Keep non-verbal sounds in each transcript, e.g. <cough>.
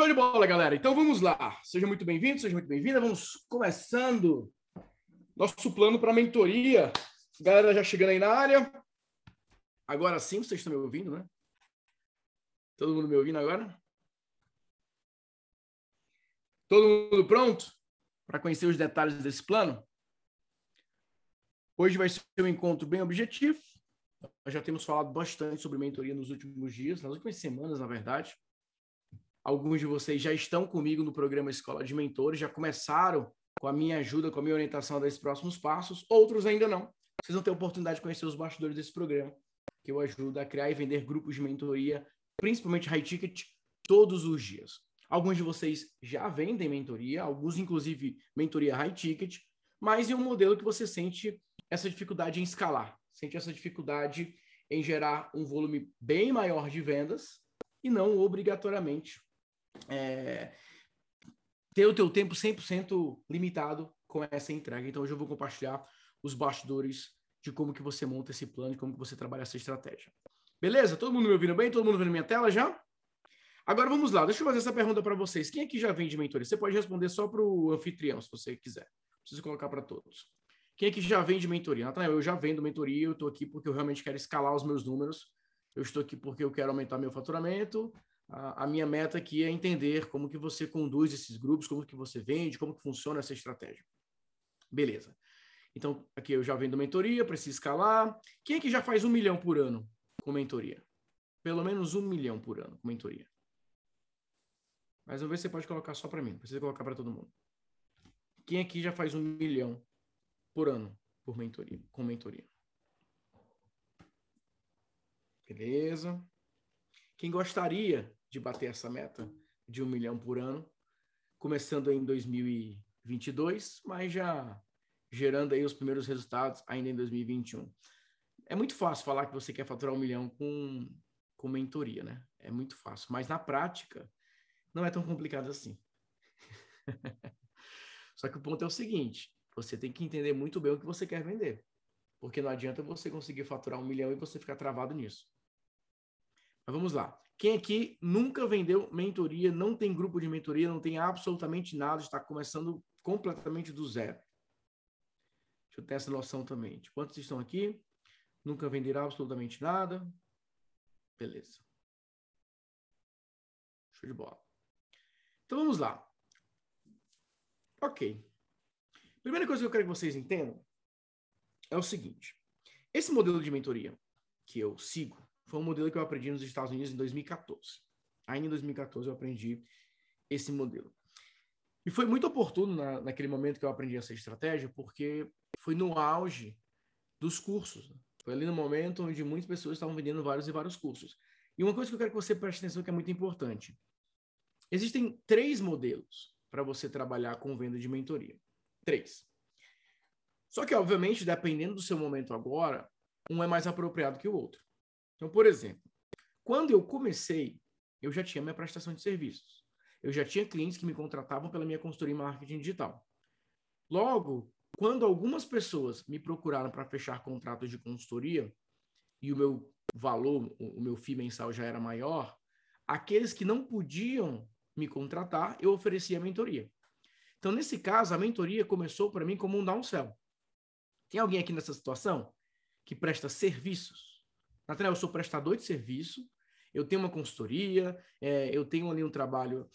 Show de bola, galera. Então vamos lá. Seja muito bem-vindo, seja muito bem-vinda. Vamos começando nosso plano para mentoria. Galera já chegando aí na área. Agora sim, vocês estão me ouvindo, né? Todo mundo me ouvindo agora? Todo mundo pronto para conhecer os detalhes desse plano? Hoje vai ser um encontro bem objetivo. Nós já temos falado bastante sobre mentoria nos últimos dias, nas últimas semanas, na verdade. Alguns de vocês já estão comigo no programa Escola de Mentores, já começaram com a minha ajuda, com a minha orientação desses próximos passos. Outros ainda não. Vocês vão ter a oportunidade de conhecer os bastidores desse programa, que eu ajudo a criar e vender grupos de mentoria, principalmente high ticket, todos os dias. Alguns de vocês já vendem mentoria, alguns, inclusive, mentoria high ticket, mas em um modelo que você sente essa dificuldade em escalar, sente essa dificuldade em gerar um volume bem maior de vendas e não obrigatoriamente é, ter o teu tempo 100% limitado com essa entrega. Então, hoje eu vou compartilhar os bastidores de como que você monta esse plano, de como que você trabalha essa estratégia. Beleza? Todo mundo me ouvindo bem? Todo mundo vendo minha tela já? Agora vamos lá, deixa eu fazer essa pergunta para vocês. Quem aqui já vende mentoria? Você pode responder só para o anfitrião, se você quiser. Preciso colocar para todos. Quem aqui já vende mentoria? Natanael, eu já vendo mentoria, eu estou aqui porque eu realmente quero escalar os meus números. Eu estou aqui porque eu quero aumentar meu faturamento. A, minha meta aqui é entender como que você conduz esses grupos, como que você vende, como que funciona essa estratégia. Beleza. Então, aqui eu já vendo mentoria, preciso escalar. Quem aqui já faz um milhão por ano com mentoria? Pelo menos um milhão por ano com mentoria. Mas ver se você pode colocar só para mim. Não precisa colocar para todo mundo. Quem aqui já faz um milhão por ano por mentoria, com mentoria? Beleza. Quem gostaria de bater essa meta de um milhão por ano, começando em 2022, mas já gerando aí os primeiros resultados ainda em 2021. É muito fácil falar que você quer faturar um milhão com, com mentoria, né? É muito fácil, mas na prática não é tão complicado assim. <laughs> Só que o ponto é o seguinte: você tem que entender muito bem o que você quer vender. Porque não adianta você conseguir faturar um milhão e você ficar travado nisso. Mas vamos lá. Quem aqui nunca vendeu mentoria, não tem grupo de mentoria, não tem absolutamente nada, está começando completamente do zero? Deixa eu ter essa noção também. De quantos estão aqui? Nunca venderam absolutamente nada? Beleza. Show de bola. Então vamos lá. Ok. Primeira coisa que eu quero que vocês entendam é o seguinte: esse modelo de mentoria que eu sigo foi um modelo que eu aprendi nos Estados Unidos em 2014. Ainda em 2014 eu aprendi esse modelo. E foi muito oportuno na, naquele momento que eu aprendi essa estratégia, porque foi no auge dos cursos. Foi ali no momento onde muitas pessoas estavam vendendo vários e vários cursos. E uma coisa que eu quero que você preste atenção que é muito importante. Existem três modelos para você trabalhar com venda de mentoria. Três. Só que, obviamente, dependendo do seu momento agora, um é mais apropriado que o outro. Então, por exemplo, quando eu comecei, eu já tinha minha prestação de serviços. Eu já tinha clientes que me contratavam pela minha consultoria em marketing digital. Logo, quando algumas pessoas me procuraram para fechar contratos de consultoria e o meu valor, o meu FII mensal já era maior, aqueles que não podiam me contratar, eu oferecia a mentoria. Então, nesse caso, a mentoria começou para mim como um downsell. Tem alguém aqui nessa situação que presta serviços? Nathanael, eu sou prestador de serviço, eu tenho uma consultoria, é, eu tenho ali um trabalho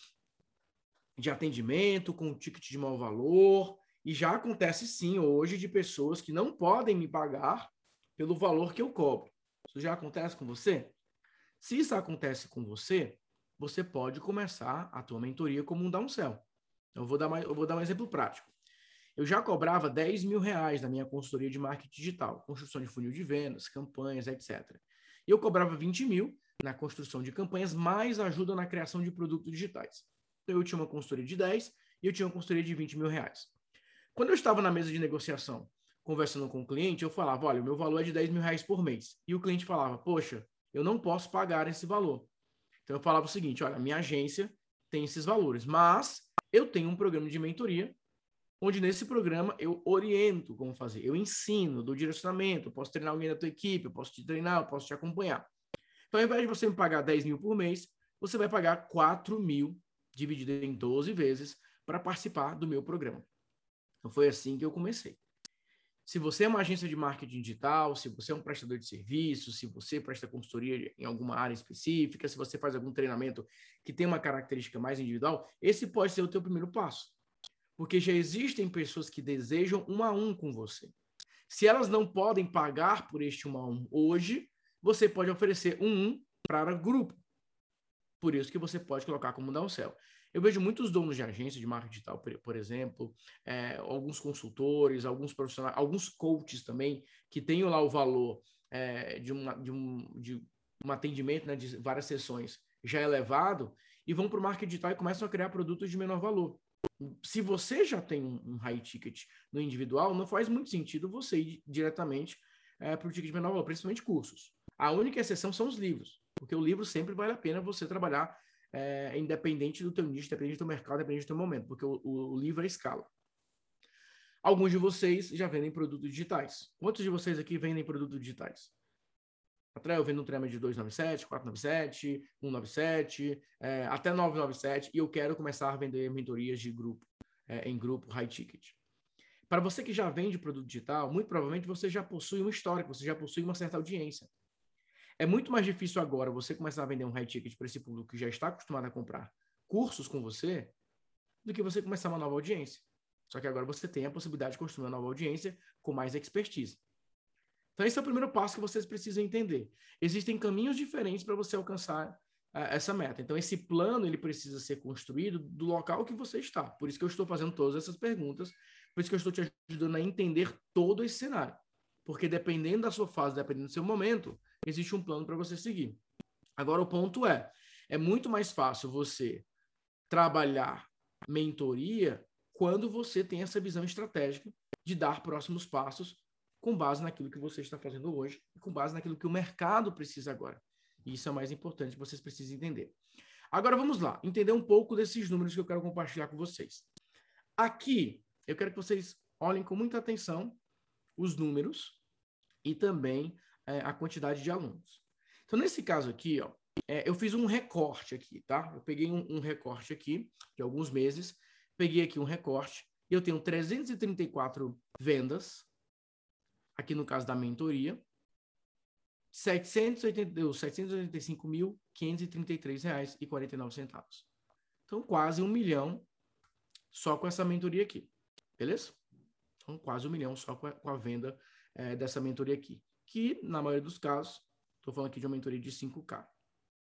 de atendimento com um ticket de mau valor, e já acontece sim hoje de pessoas que não podem me pagar pelo valor que eu cobro. Isso já acontece com você? Se isso acontece com você, você pode começar a tua mentoria como um downsell. Eu vou dar, mais, eu vou dar um exemplo prático. Eu já cobrava 10 mil reais na minha consultoria de marketing digital, construção de funil de vendas, campanhas, etc. Eu cobrava 20 mil na construção de campanhas, mais ajuda na criação de produtos digitais. Então, eu tinha uma consultoria de 10 e eu tinha uma consultoria de 20 mil reais. Quando eu estava na mesa de negociação, conversando com o cliente, eu falava, olha, o meu valor é de 10 mil reais por mês. E o cliente falava, poxa, eu não posso pagar esse valor. Então eu falava o seguinte: olha, minha agência tem esses valores, mas eu tenho um programa de mentoria, onde nesse programa eu oriento como fazer, eu ensino, dou direcionamento, posso treinar alguém da tua equipe, eu posso te treinar, eu posso te acompanhar. Então, ao invés de você me pagar 10 mil por mês, você vai pagar 4 mil dividido em 12 vezes, para participar do meu programa. Então foi assim que eu comecei. Se você é uma agência de marketing digital, se você é um prestador de serviço, se você presta consultoria em alguma área específica, se você faz algum treinamento que tem uma característica mais individual, esse pode ser o teu primeiro passo. Porque já existem pessoas que desejam um a um com você. Se elas não podem pagar por este um a um hoje, você pode oferecer um um para grupo. Por isso que você pode colocar como dar um céu. Eu vejo muitos donos de agência de marketing digital, por, exemplo, é, alguns consultores, alguns profissionais, alguns coaches também, que têm lá o valor é, de, uma, de, um, de um atendimento né, de várias sessões já elevado, e vão para o marketing digital e começam a criar produtos de menor valor. Se você já tem um, high ticket no individual, não faz muito sentido você ir diretamente é, para o ticket de menor valor, principalmente cursos. A única exceção são os livros, porque o livro sempre vale a pena você trabalhar é, independente do teu nicho, independente do mercado, independente do teu momento, porque o, o livro é escala. Alguns de vocês já vendem produtos digitais. Quantos de vocês aqui vendem produtos digitais? Até eu vendo um trema de 297, 497, 197, é, até 997, e eu quero começar a vender mentorias de grupo, é, em grupo, high ticket. Para você que já vende produto digital, muito provavelmente você já possui um histórico, você já possui uma certa audiência. É muito mais difícil agora você começar a vender um high ticket para esse público que já está acostumado a comprar cursos com você, do que você começar uma nova audiência. Só que agora você tem a possibilidade de construir uma nova audiência com mais expertise. Então, esse é o primeiro passo que vocês precisam entender. Existem caminhos diferentes para você alcançar uh, essa meta. Então, esse plano ele precisa ser construído do local que você está. Por isso que eu estou fazendo todas essas perguntas, por isso que eu estou te ajudando a entender todo esse cenário. Porque dependendo da sua fase, dependendo do seu momento, existe um plano para você seguir. Agora, o ponto é: é muito mais fácil você trabalhar mentoria quando você tem essa visão estratégica de dar próximos passos com base naquilo que você está fazendo hoje e com base naquilo que o mercado precisa agora. E isso é mais importante, vocês precisam entender. Agora vamos lá, entender um pouco desses números que eu quero compartilhar com vocês. Aqui, eu quero que vocês olhem com muita atenção os números e também é, a quantidade de alunos. Então, nesse caso aqui, ó, é, eu fiz um recorte aqui, tá? Eu peguei um, um, recorte aqui de alguns meses, peguei aqui um recorte, e eu tenho 334 vendas, aqui no caso da mentoria, 785.533 reais e 49 centavos. Então, quase um milhão só com essa mentoria aqui, beleza? Então, quase um milhão só com a, com a venda é, dessa mentoria aqui que, na maioria dos casos, estou falando aqui de uma mentoria de 5K.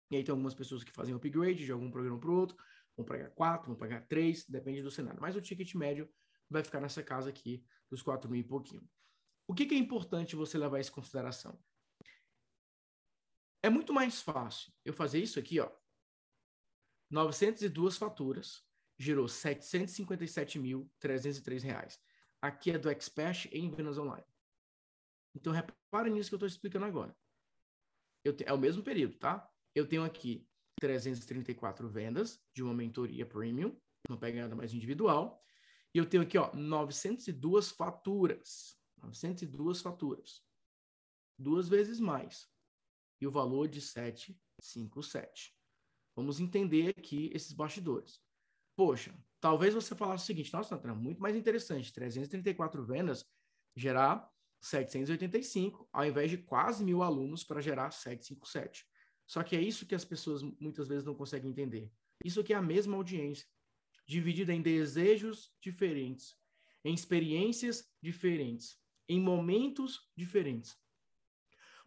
E aí tem algumas pessoas que fazem upgrade de algum programa para o outro, vão pagar 4, vão pagar 3, depende do cenário. Mas o ticket médio vai ficar nessa casa aqui dos 4 mil e pouquinho. O que, que é importante você levar isso em consideração? É muito mais fácil eu fazer isso aqui, ó. 902 faturas, gerou 757.303 reais. Aqui é do Expert em vendas online. Então, repare nisso que eu estou explicando agora. Te... É o mesmo período, tá? Eu tenho aqui 334 vendas de uma mentoria premium, uma pegada mais individual. E eu tenho aqui, ó, 902 faturas. 902 faturas. Duas vezes mais. E o valor de 757. Vamos entender aqui esses bastidores. Poxa, talvez você falasse o seguinte: nossa, Natan, muito mais interessante. 334 vendas gerar 785, ao invés de quase mil alunos para gerar 757. Só que é isso que as pessoas muitas vezes não conseguem entender. Isso aqui é a mesma audiência, dividida em desejos diferentes, em experiências diferentes, em momentos diferentes.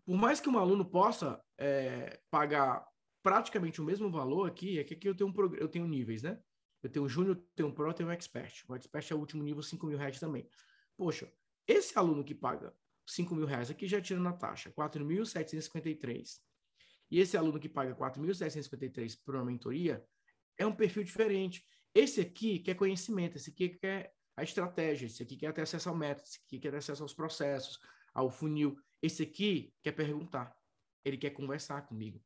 Por mais que um aluno possa é, pagar praticamente o mesmo valor aqui, é que aqui eu tenho, um, eu tenho níveis, né? Eu tenho o Júnior, tenho o Pro, tenho o Expert. O Expert é o último nível, 5 mil reais também. Poxa, esse aluno que paga 5 mil reais aqui já tira na taxa 4.753. E esse aluno que paga 4.753 por uma mentoria é um perfil diferente. Esse aqui quer conhecimento, esse aqui quer a estratégia, esse aqui quer ter acesso ao método, esse aqui quer ter acesso aos processos, ao funil. Esse aqui quer perguntar, ele quer conversar comigo.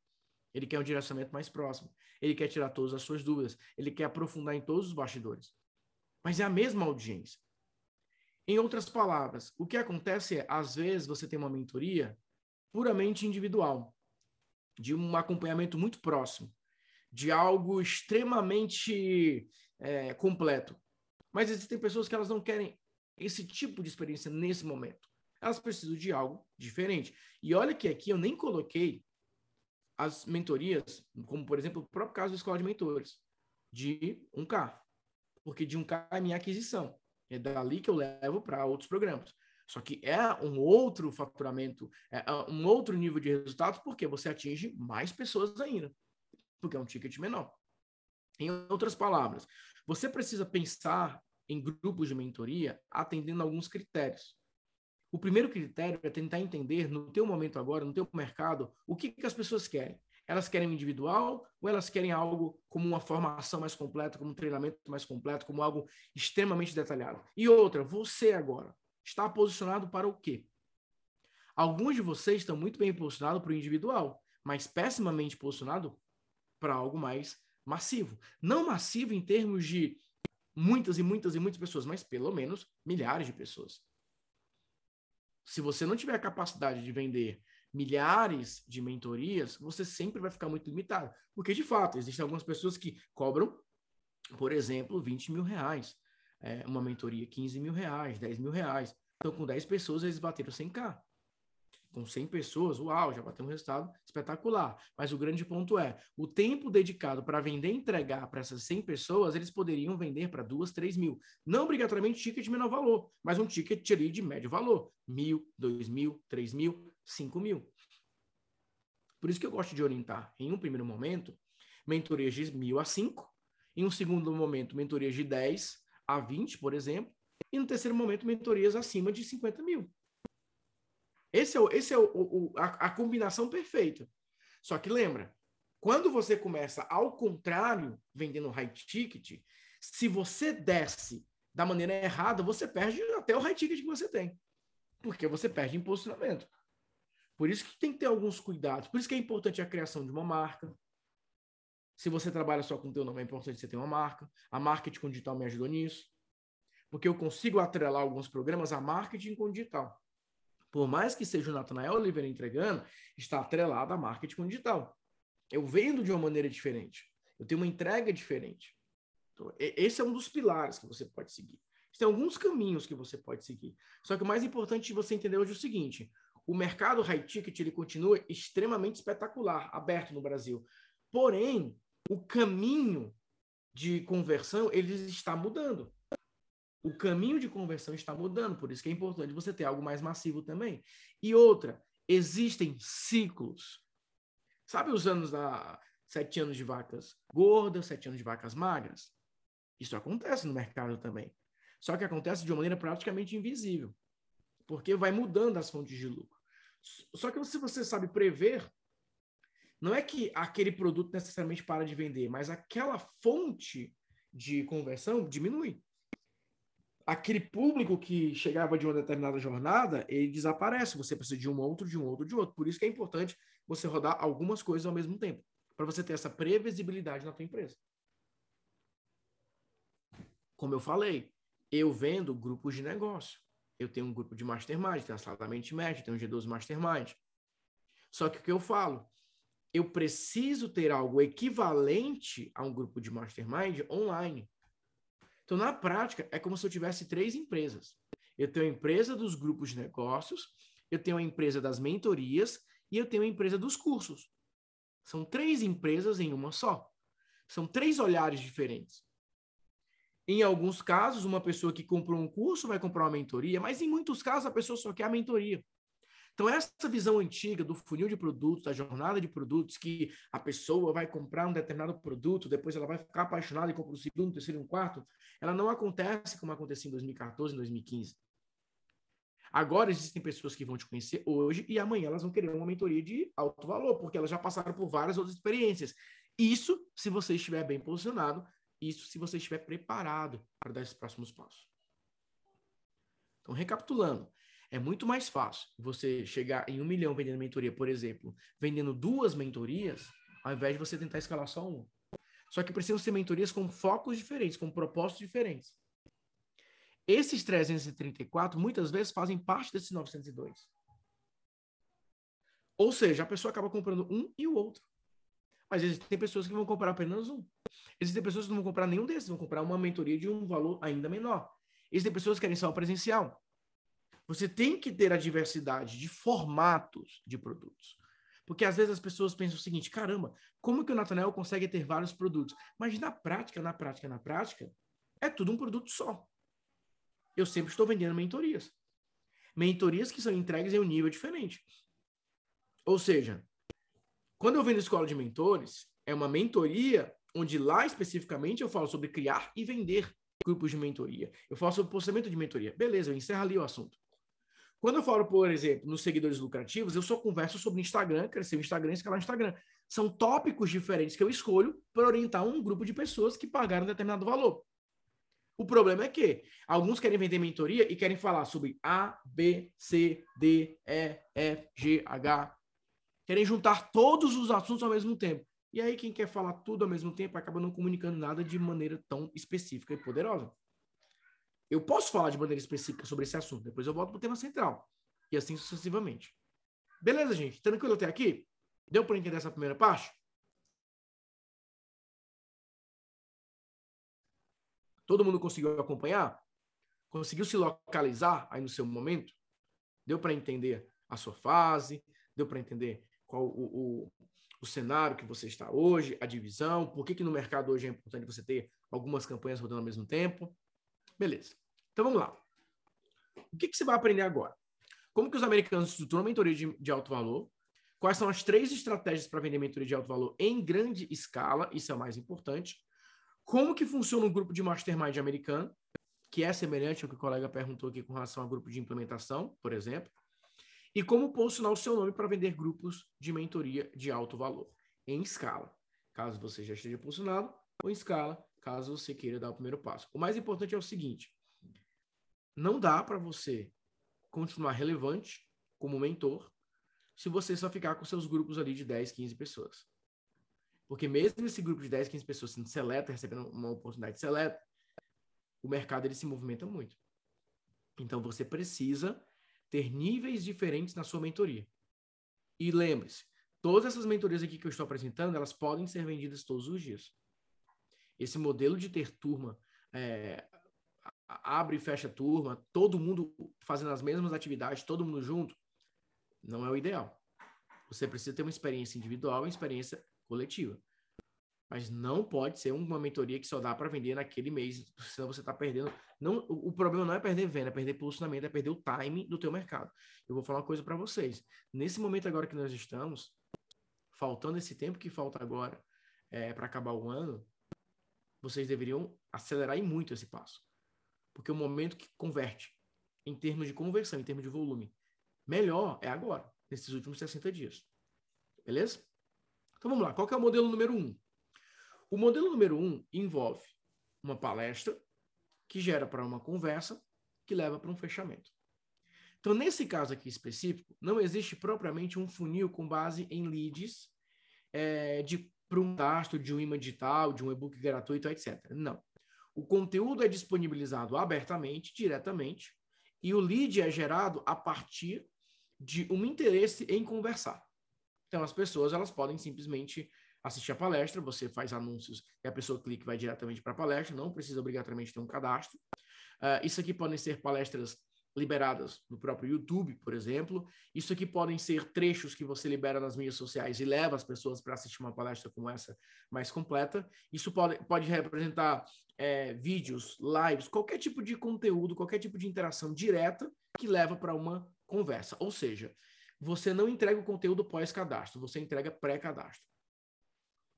Ele quer um direcionamento mais próximo. Ele quer tirar todas as suas dúvidas. Ele quer aprofundar em todos os bastidores. Mas é a mesma audiência. Em outras palavras, o que acontece é, às vezes, você tem uma mentoria puramente individual, de um acompanhamento muito próximo, de algo extremamente é, completo. Mas existem pessoas que elas não querem esse tipo de experiência nesse momento. Elas precisam de algo diferente. E olha que aqui eu nem coloquei as mentorias, como por exemplo o próprio caso da escola de mentores, de 1K. Porque de 1K é minha aquisição. É dali que eu levo para outros programas. Só que é um outro faturamento, é um outro nível de resultados, porque você atinge mais pessoas ainda, porque é um ticket menor. Em outras palavras, você precisa pensar em grupos de mentoria atendendo alguns critérios. O primeiro critério é tentar entender no teu momento agora, no teu mercado, o que, que as pessoas querem. Elas querem individual ou elas querem algo como uma formação mais completa, como um treinamento mais completo, como algo extremamente detalhado? E outra, você agora está posicionado para o quê? Alguns de vocês estão muito bem posicionados para o individual, mas pessimamente posicionado para algo mais massivo. Não massivo em termos de muitas e muitas e muitas pessoas, mas pelo menos milhares de pessoas. Se você não tiver a capacidade de vender milhares de mentorias, você sempre vai ficar muito limitado. Porque, de fato, existem algumas pessoas que cobram, por exemplo, 20 mil reais. É, uma mentoria, 15 mil reais, 10 mil reais. Então, com 10 pessoas, eles bateram 100k com 100 pessoas, uau, já vai ter um resultado espetacular. Mas o grande ponto é, o tempo dedicado para vender e entregar para essas 100 pessoas, eles poderiam vender para duas, três mil. Não obrigatoriamente ticket de menor valor, mas um ticket ali de médio valor. Mil, dois mil, três mil, cinco mil. Por isso que eu gosto de orientar, em um primeiro momento, mentorias de mil a cinco, em um segundo momento, mentorias de 10 a 20, por exemplo, e no terceiro momento, mentorias acima de 50 mil. Esse é, o, esse é o, o a, a combinação perfeita. Só que lembra, quando você começa ao contrário, vendendo high ticket, se você desce da maneira errada, você perde até o high ticket que você tem. Porque você perde em posicionamento. Por isso que tem que ter alguns cuidados. Por isso que é importante a criação de uma marca. Se você trabalha só com teu nome, é importante você ter uma marca. A marketing com digital me ajudou nisso. Porque eu consigo atrelar alguns programas a marketing com digital por mais que seja o Natanael Oliveira entregando, está atrelado a marketing digital. Eu vendo de uma maneira diferente. Eu tenho uma entrega diferente. Então, esse é um dos pilares que você pode seguir. Tem alguns caminhos que você pode seguir. Só que o mais importante você entender hoje é o seguinte: o mercado high ticket ele continua extremamente espetacular, aberto no Brasil. Porém, o caminho de conversão ele está mudando o caminho de conversão está mudando, por isso que é importante você ter algo mais massivo também. E outra, existem ciclos. Sabe os anos da sete anos de vacas gordas, sete anos de vacas magras? Isso acontece no mercado também. Só que acontece de uma maneira praticamente invisível, porque vai mudando as fontes de lucro. Só que se você sabe prever, não é que aquele produto necessariamente para de vender, mas aquela fonte de conversão diminui aquele público que chegava de uma determinada jornada, ele desaparece. Você precisa de um outro, de um outro, de outro. Por isso que é importante você rodar algumas coisas ao mesmo tempo, para você ter essa previsibilidade na tua empresa. Como eu falei, eu vendo grupos de negócio. Eu tenho um grupo de mastermind, tenho a sala da mente média, tenho um G12 mastermind. Só que o que eu falo? Eu preciso ter algo equivalente a um grupo de mastermind online. Então, na prática, é como se eu tivesse três empresas. Eu tenho a empresa dos grupos de negócios, eu tenho a empresa das mentorias e eu tenho a empresa dos cursos. São três empresas em uma só. São três olhares diferentes. Em alguns casos, uma pessoa que comprou um curso vai comprar uma mentoria, mas em muitos casos a pessoa só quer a mentoria. Então, essa visão antiga do funil de produtos, da jornada de produtos, que a pessoa vai comprar um determinado produto, depois ela vai ficar apaixonada e compra o segundo, o terceiro e um quarto, ela não acontece como acontecia em 2014, 2015. Agora existem pessoas que vão te conhecer hoje e amanhã elas vão querer uma mentoria de alto valor, porque elas já passaram por várias outras experiências. Isso se você estiver bem posicionado, isso se você estiver preparado para dar esses próximos passos. Então, recapitulando, é muito mais fácil você chegar em um milhão vendendo mentoria, por exemplo, vendendo duas mentorias, ao invés de você tentar escalar só uma. Só que precisam ser mentorias com focos diferentes, com propósitos diferentes. Esses 334 muitas vezes fazem parte desses 902. Ou seja, a pessoa acaba comprando um e o outro. Mas existem pessoas que vão comprar apenas um. Existem pessoas que não vão comprar nenhum desses, vão comprar uma mentoria de um valor ainda menor. Existem pessoas que querem só o presencial. Você tem que ter a diversidade de formatos de produtos. Porque às vezes as pessoas pensam o seguinte: caramba, como que o Nathanael consegue ter vários produtos? Mas na prática, na prática, na prática, é tudo um produto só. Eu sempre estou vendendo mentorias. Mentorias que são entregues em um nível diferente. Ou seja, quando eu vendo escola de mentores, é uma mentoria onde lá especificamente eu falo sobre criar e vender grupos de mentoria. Eu falo sobre postamento de mentoria. Beleza, eu encerro ali o assunto. Quando eu falo, por exemplo, nos seguidores lucrativos, eu só converso sobre Instagram, crescer o Instagram, escalar o Instagram. São tópicos diferentes que eu escolho para orientar um grupo de pessoas que pagaram determinado valor. O problema é que alguns querem vender mentoria e querem falar sobre A, B, C, D, E, F, G, H. Querem juntar todos os assuntos ao mesmo tempo. E aí, quem quer falar tudo ao mesmo tempo acaba não comunicando nada de maneira tão específica e poderosa. Eu posso falar de maneira específica sobre esse assunto, depois eu volto para o tema central. E assim sucessivamente. Beleza, gente? Tranquilo até aqui? Deu para entender essa primeira parte? Todo mundo conseguiu acompanhar? Conseguiu se localizar aí no seu momento? Deu para entender a sua fase? Deu para entender qual o, o, o, cenário que você está hoje, a divisão? Por que, que no mercado hoje é importante você ter algumas campanhas rodando ao mesmo tempo? Beleza. Então vamos lá. O que, que você vai aprender agora? Como que os americanos estruturam mentoria de, de alto valor? Quais são as três estratégias para vender mentoria de alto valor em grande escala? Isso é o mais importante. Como que funciona um grupo de mastermind americano? Que é semelhante ao que o colega perguntou aqui com relação ao grupo de implementação, por exemplo. E como posicionar o seu nome para vender grupos de mentoria de alto valor em escala. Caso você já esteja posicionado, ou em escala, caso você queira dar o primeiro passo. O mais importante é o seguinte: não dá para você continuar relevante como mentor se você só ficar com seus grupos ali de 10, 15 pessoas. Porque mesmo esse grupo de 10, 15 pessoas sendo seleta, recebendo uma oportunidade seleta, o mercado ele se movimenta muito. Então você precisa ter níveis diferentes na sua mentoria. E lembre-se, todas essas mentorias aqui que eu estou apresentando, elas podem ser vendidas todos os dias. Esse modelo de ter turma, é, abre e fecha turma, todo mundo fazendo as mesmas atividades, todo mundo junto, não é o ideal. Você precisa ter uma experiência individual e uma experiência coletiva. Mas não pode ser uma mentoria que só dá para vender naquele mês, senão você está perdendo. Não, o, o, problema não é perder venda, é perder posicionamento, é perder o time do teu mercado. Eu vou falar uma coisa para vocês. Nesse momento agora que nós estamos, faltando esse tempo que falta agora é, para acabar o ano, vocês deveriam acelerar e muito esse passo. Porque o momento que converte, em termos de conversão, em termos de volume, melhor é agora, nesses últimos 60 dias. Beleza? Então vamos lá. Qual é o modelo número um? O modelo número um envolve uma palestra que gera para uma conversa que leva para um fechamento. Então, nesse caso aqui específico, não existe propriamente um funil com base em leads é, de para um gasto de um imã digital, de um e-book gratuito, etc. Não. O conteúdo é disponibilizado abertamente, diretamente, e o lead é gerado a partir de um interesse em conversar. Então, as pessoas elas podem simplesmente assistir a palestra, você faz anúncios e a pessoa clica e vai diretamente para a palestra, não precisa obrigatoriamente ter um cadastro. Uh, isso aqui podem ser palestras liberadas no próprio YouTube, por exemplo. Isso aqui podem ser trechos que você libera nas mídias sociais e leva as pessoas para assistir uma palestra como essa mais completa. Isso pode, pode representar é, vídeos, lives, qualquer tipo de conteúdo, qualquer tipo de interação direta que leva para uma conversa. Ou seja, você não entrega o conteúdo pós-cadastro, você entrega pré-cadastro.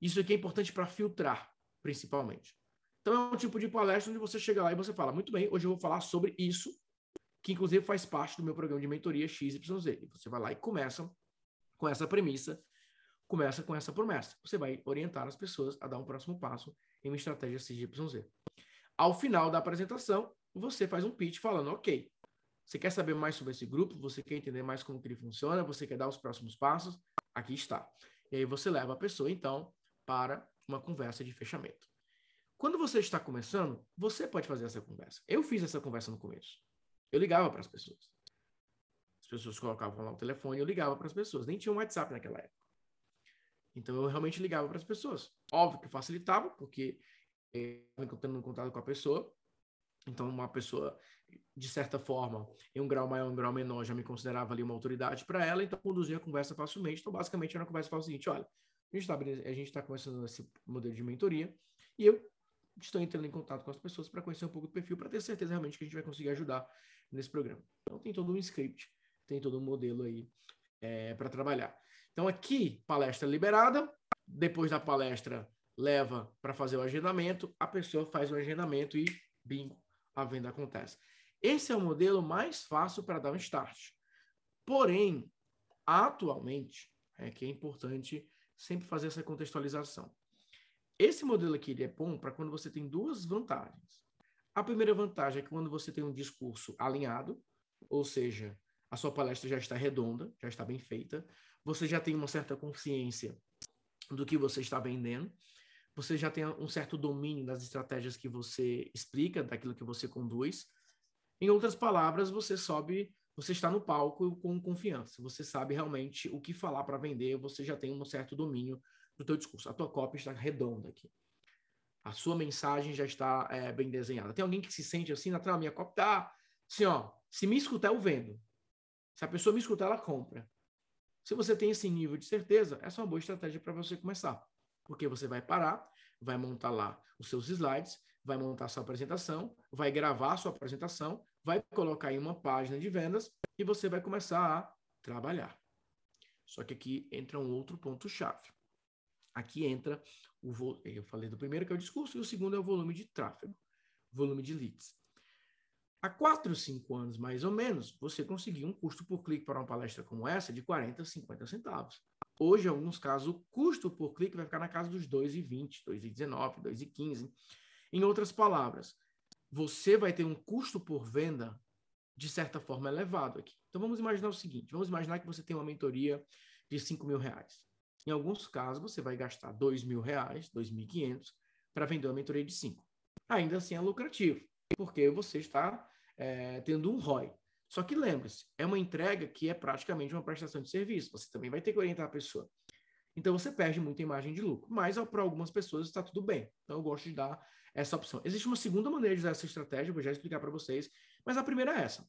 Isso aqui é importante para filtrar, principalmente. Então, é um tipo de palestra onde você chega lá e você fala: muito bem, hoje eu vou falar sobre isso que inclusive faz parte do meu programa de mentoria XYZ. E você vai lá e começa com essa premissa, começa com essa promessa. Você vai orientar as pessoas a dar um próximo passo em uma estratégia XYZ. Ao final da apresentação, você faz um pitch falando, ok, você quer saber mais sobre esse grupo? Você quer entender mais como que ele funciona? Você quer dar os próximos passos? Aqui está. E aí você leva a pessoa, então, para uma conversa de fechamento. Quando você está começando, você pode fazer essa conversa. Eu fiz essa conversa no começo. Eu ligava para as pessoas. As pessoas colocavam lá o telefone, eu ligava para as pessoas. Nem tinha um WhatsApp naquela época. Então eu realmente ligava para as pessoas. Óbvio que facilitava, porque eu estava em contato com a pessoa. Então uma pessoa, de certa forma, em um grau maior, um grau menor, já me considerava ali uma autoridade para ela, então conduzia a conversa facilmente. Então basicamente era uma conversa fala o seguinte, olha, a gente está tá começando esse modelo de mentoria e eu estou entrando em contato com as pessoas para conhecer um pouco do perfil, para ter certeza realmente que a gente vai conseguir ajudar nesse programa. Então tem todo um script, tem todo um modelo aí é, para trabalhar. Então aqui, palestra liberada, depois da palestra leva para fazer o agendamento, a pessoa faz o agendamento e bingo, a venda acontece. Esse é o modelo mais fácil para dar um start. Porém, atualmente, é que é importante sempre fazer essa contextualização. Esse modelo aqui ele é bom para quando você tem duas vantagens. A primeira vantagem é que quando você tem um discurso alinhado, ou seja, a sua palestra já está redonda, já está bem feita, você já tem uma certa consciência do que você está vendendo, você já tem um certo domínio das estratégias que você explica, daquilo que você conduz. Em outras palavras, você sobe, você está no palco com confiança, você sabe realmente o que falar para vender, você já tem um certo domínio do teu discurso. A tua cópia está redonda aqui. A sua mensagem já está é, bem desenhada. Tem alguém que se sente assim, na minha cópia tá assim, ó, se me escutar, eu vendo. Se a pessoa me escutar, ela compra. Se você tem esse nível de certeza, essa é uma boa estratégia para você começar. Porque você vai parar, vai montar lá os seus slides, vai montar a sua apresentação, vai gravar a sua apresentação, vai colocar em uma página de vendas e você vai começar a trabalhar. Só que aqui entra um outro ponto-chave. Aqui entra o eu falei do primeiro que é o discurso e o segundo é o volume de tráfego, volume de leads. Há quatro, cinco anos, mais ou menos, você conseguia um custo por clique para uma palestra como essa de 40, 50 centavos. Hoje, em alguns casos, o custo por clique vai ficar na casa dos 2,20, 2,19, 2,15. Em outras palavras, você vai ter um custo por venda de certa forma elevado aqui. Então vamos imaginar o seguinte: vamos imaginar que você tem uma mentoria de 5 mil reais. Em alguns casos, você vai gastar dois mil reais, dois mil quinhentos, para vender uma mentoria de cinco. Ainda assim é lucrativo, porque você está é, tendo um ROI. Só que lembre-se, é uma entrega que é praticamente uma prestação de serviço. Você também vai ter que orientar a pessoa. Então você perde muita imagem de lucro. Mas para algumas pessoas está tudo bem. Então eu gosto de dar essa opção. Existe uma segunda maneira de usar essa estratégia, vou já explicar para vocês. Mas a primeira é essa.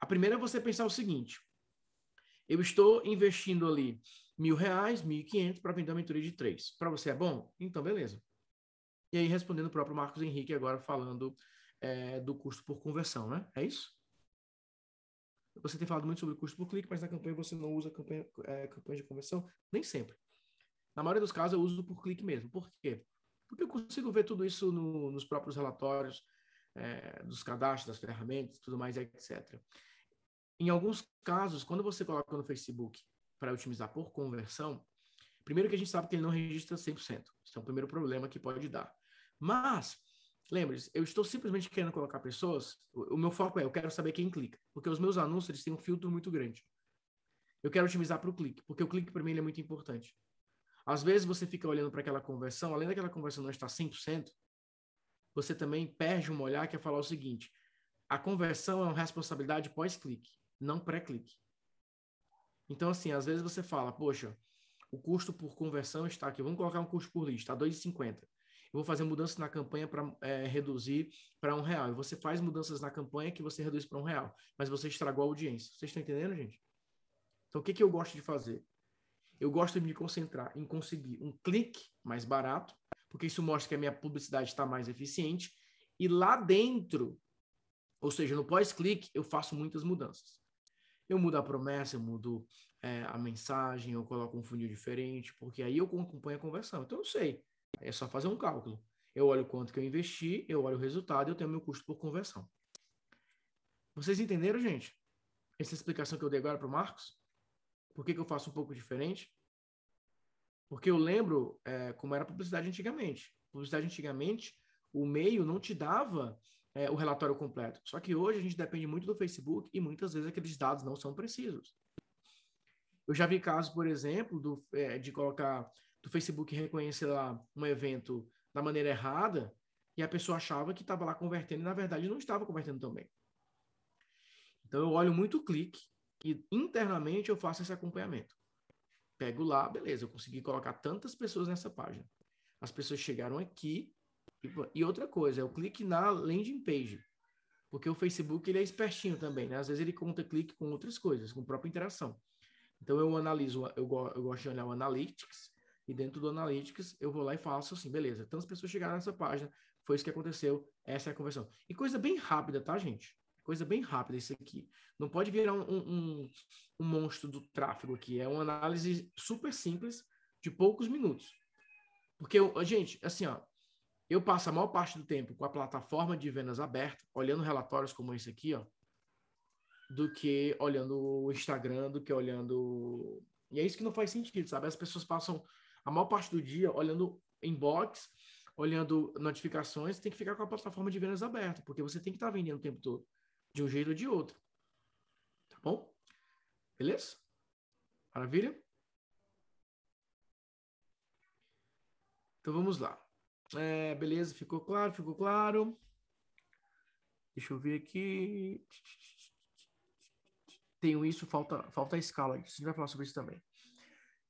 A primeira é você pensar o seguinte: eu estou investindo ali mil reais, mil e quinhentos para vender uma mentoria de três. Para você é bom? Então, beleza. E aí, respondendo o próprio Marcos Henrique, agora falando é, do custo por conversão, né? É isso? Você tem falado muito sobre custo por clique, mas na campanha você não usa campanha, é, campanha de conversão? Nem sempre. Na maioria dos casos, eu uso por clique mesmo. Por quê? Porque eu consigo ver tudo isso no, nos próprios relatórios é, dos cadastros, das ferramentas, tudo mais, etc. Em alguns casos, quando você coloca no Facebook para otimizar por conversão, primeiro que a gente sabe que ele não registra 100%. Isso é o primeiro problema que pode dar. Mas, lembre-se, eu estou simplesmente querendo colocar pessoas, o, o, meu foco é, eu quero saber quem clica, porque os meus anúncios eles têm um filtro muito grande. Eu quero otimizar para o clique, porque o clique para mim é muito importante. Às vezes você fica olhando para aquela conversão, além daquela conversão não estar 100%, você também perde um olhar que é falar o seguinte, a conversão é uma responsabilidade pós-clique, não pré-clique. Então, assim, às vezes você fala, poxa, o custo por conversão está aqui, vamos colocar um custo por lead, está 2,50. Eu vou fazer mudanças na campanha para é, reduzir para um real. E você faz mudanças na campanha que você reduz para um real, mas você estragou a audiência. Vocês estão entendendo, gente? Então, o que, que eu gosto de fazer? Eu gosto de me concentrar em conseguir um clique mais barato, porque isso mostra que a minha publicidade está mais eficiente. E lá dentro, ou seja, no pós-clique, eu faço muitas mudanças. Eu mudo a promessa, eu mudo é, a mensagem, eu coloco um funil diferente, porque aí eu acompanho a conversão. Então eu sei, é só fazer um cálculo. Eu olho quanto que eu investi, eu olho o resultado e eu tenho meu custo por conversão. Vocês entenderam, gente? Essa explicação que eu dei agora para o Marcos? Por que, que eu faço um pouco diferente? Porque eu lembro é, como era a publicidade antigamente. Publicidade antigamente, o meio não te dava é, o relatório completo. Só que hoje a gente depende muito do Facebook e muitas vezes aqueles dados não são precisos. Eu já vi casos, por exemplo, do, é, de colocar do Facebook reconhecer lá um evento da maneira errada e a pessoa achava que estava lá convertendo e na verdade não estava convertendo também. Então eu olho muito o clique e internamente eu faço esse acompanhamento. Pego lá, beleza, eu consegui colocar tantas pessoas nessa página. As pessoas chegaram aqui. E, e outra coisa, eu clique na landing page. Porque o Facebook ele é espertinho também, né? Às vezes ele conta clique com outras coisas, com própria interação. Então eu analiso, eu, eu gosto de olhar o Analytics, e dentro do Analytics eu vou lá e faço assim, beleza, tantas pessoas chegaram nessa página, foi isso que aconteceu, essa é a conversão. E coisa bem rápida, tá, gente? Coisa bem rápida isso aqui. Não pode virar um, um, um monstro do tráfego aqui. É uma análise super simples, de poucos minutos. Porque, gente, assim, ó, eu passo a maior parte do tempo com a plataforma de vendas aberta, olhando relatórios como esse aqui, ó, do que olhando o Instagram, do que olhando. E é isso que não faz sentido, sabe? As pessoas passam a maior parte do dia olhando inbox, olhando notificações, tem que ficar com a plataforma de vendas aberta, porque você tem que estar vendendo o tempo todo, de um jeito ou de outro. Tá bom? Beleza? Maravilha? Então vamos lá. É, beleza, ficou claro, ficou claro. Deixa eu ver aqui. Tenho isso, falta, falta a escala. A gente vai falar sobre isso também.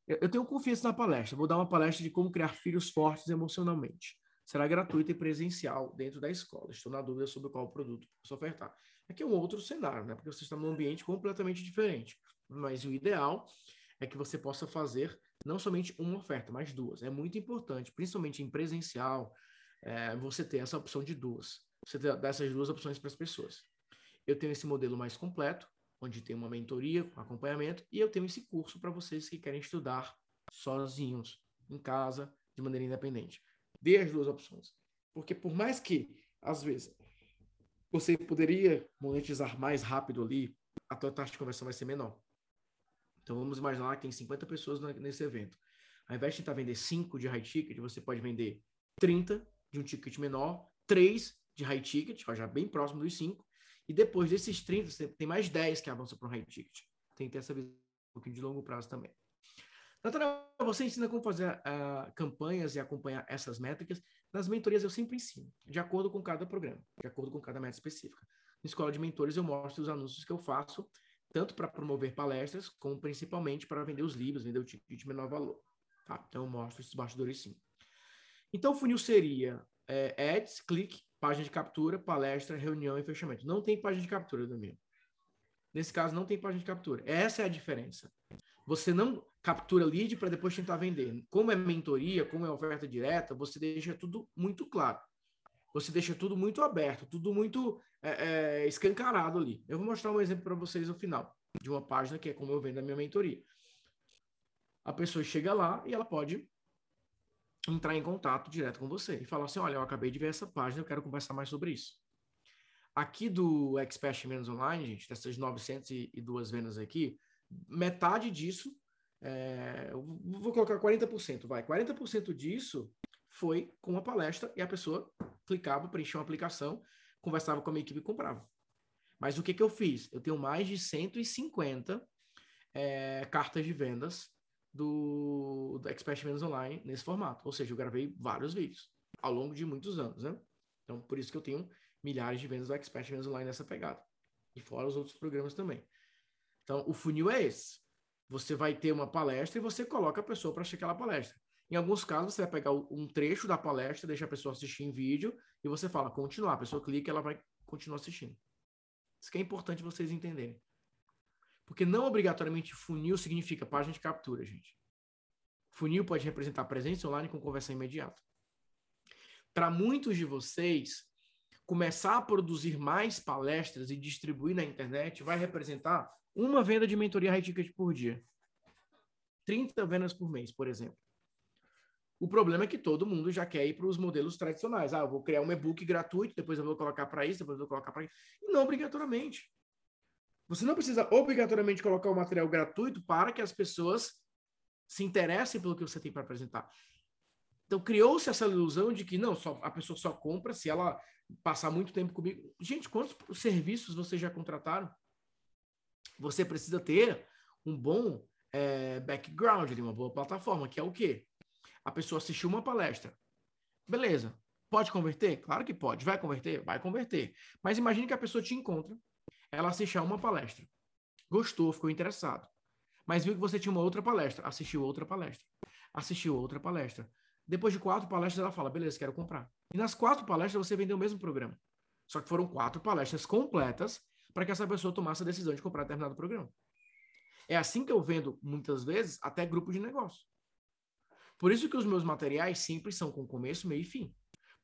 Eu tenho confiança na palestra. Vou dar uma palestra de como criar filhos fortes emocionalmente. Será gratuita e presencial dentro da escola. Estou na dúvida sobre qual produto posso ofertar. Aqui é um outro cenário, né? Porque você está num ambiente completamente diferente. Mas o ideal é que você possa fazer não somente uma oferta, mas duas. É muito importante, principalmente em presencial, é, você ter essa opção de duas. Você ter dessas duas opções para as pessoas. Eu tenho esse modelo mais completo, onde tem uma mentoria, um acompanhamento, e eu tenho esse curso para vocês que querem estudar sozinhos, em casa, de maneira independente. Dê as duas opções. Porque por mais que, às vezes, você poderia monetizar mais rápido ali, a tua taxa de conversão vai ser menor. Então vamos imaginar que tem 50 pessoas nesse evento. Ao invés de tentar vender 5 de high ticket, você pode vender 30 de um ticket menor, 3 de high ticket, já bem próximo dos 5, e depois desses 30, você tem mais 10 que avançam para um high ticket. Tem que ter essa visão um pouquinho de longo prazo também. Natanael, você ensina como fazer uh, campanhas e acompanhar essas métricas. Nas mentorias eu sempre ensino, de acordo com cada programa, de acordo com cada meta específica. Na escola de mentores eu mostro os anúncios que eu faço, tanto para promover palestras, como principalmente para vender os livros, vender o ticket de menor valor. Tá? Então eu mostro esses bastidores sim. Então o funil seria é, ads, clique, página de captura, palestra, reunião e fechamento. Não tem página de captura, Domingo. Nesse caso, não tem página de captura. Essa é a diferença. Você não captura lead para depois tentar vender. Como é mentoria, como é oferta direta, você deixa tudo muito claro. Você deixa tudo muito aberto, tudo muito é, é, escancarado ali. Eu vou mostrar um exemplo para vocês no final de uma página que é como eu vendo a minha mentoria. A pessoa chega lá e ela pode entrar em contato direto com você e falar assim: olha, eu acabei de ver essa página, eu quero conversar mais sobre isso. Aqui do Expert Vendas Online, gente, dessas 902 vendas aqui, metade disso, é, vou colocar 40%, vai, 40% disso foi com uma palestra e a pessoa clicava, preenchia uma aplicação, conversava com a minha equipe e comprava. Mas o que, que eu fiz? Eu tenho mais de 150 é, cartas de vendas do, do Expert Vendas Online nesse formato. Ou seja, eu gravei vários vídeos ao longo de muitos anos, né? Então, por isso que eu tenho milhares de vendas do Expert Vendas Online nessa pegada. E fora os outros programas também. Então, o funil é esse. Você vai ter uma palestra e você coloca a pessoa para assistir aquela palestra. Em alguns casos, você vai pegar um trecho da palestra, deixa a pessoa assistir em vídeo e você fala continuar. A pessoa clica ela vai continuar assistindo. Isso que é importante vocês entenderem. Porque não obrigatoriamente funil significa página de captura, gente. Funil pode representar presença online com conversão imediata. Para muitos de vocês, começar a produzir mais palestras e distribuir na internet vai representar uma venda de mentoria high ticket por dia. 30 vendas por mês, por exemplo. O problema é que todo mundo já quer ir para os modelos tradicionais. Ah, eu vou criar um e-book gratuito, depois eu vou colocar para isso, depois eu vou colocar para isso. E não obrigatoriamente. Você não precisa obrigatoriamente colocar o material gratuito para que as pessoas se interessem pelo que você tem para apresentar. Então criou-se essa ilusão de que não, só, a pessoa só compra se ela passar muito tempo comigo. Gente, quantos serviços vocês já contrataram? Você precisa ter um bom é, background, uma boa plataforma, que é o quê? A pessoa assistiu uma palestra. Beleza. Pode converter? Claro que pode. Vai converter? Vai converter. Mas imagine que a pessoa te encontra ela assistiu a uma palestra. Gostou, ficou interessado. mas viu que você tinha uma outra palestra, assistiu outra palestra, assistiu outra palestra. Depois de quatro palestras, ela fala: beleza, quero comprar. E nas quatro palestras você vendeu o mesmo programa. Só que foram quatro palestras completas para que essa pessoa tomasse a decisão de comprar determinado programa. É assim que eu vendo, muitas vezes, até grupo de negócio. Por isso que os meus materiais sempre são com começo, meio e fim.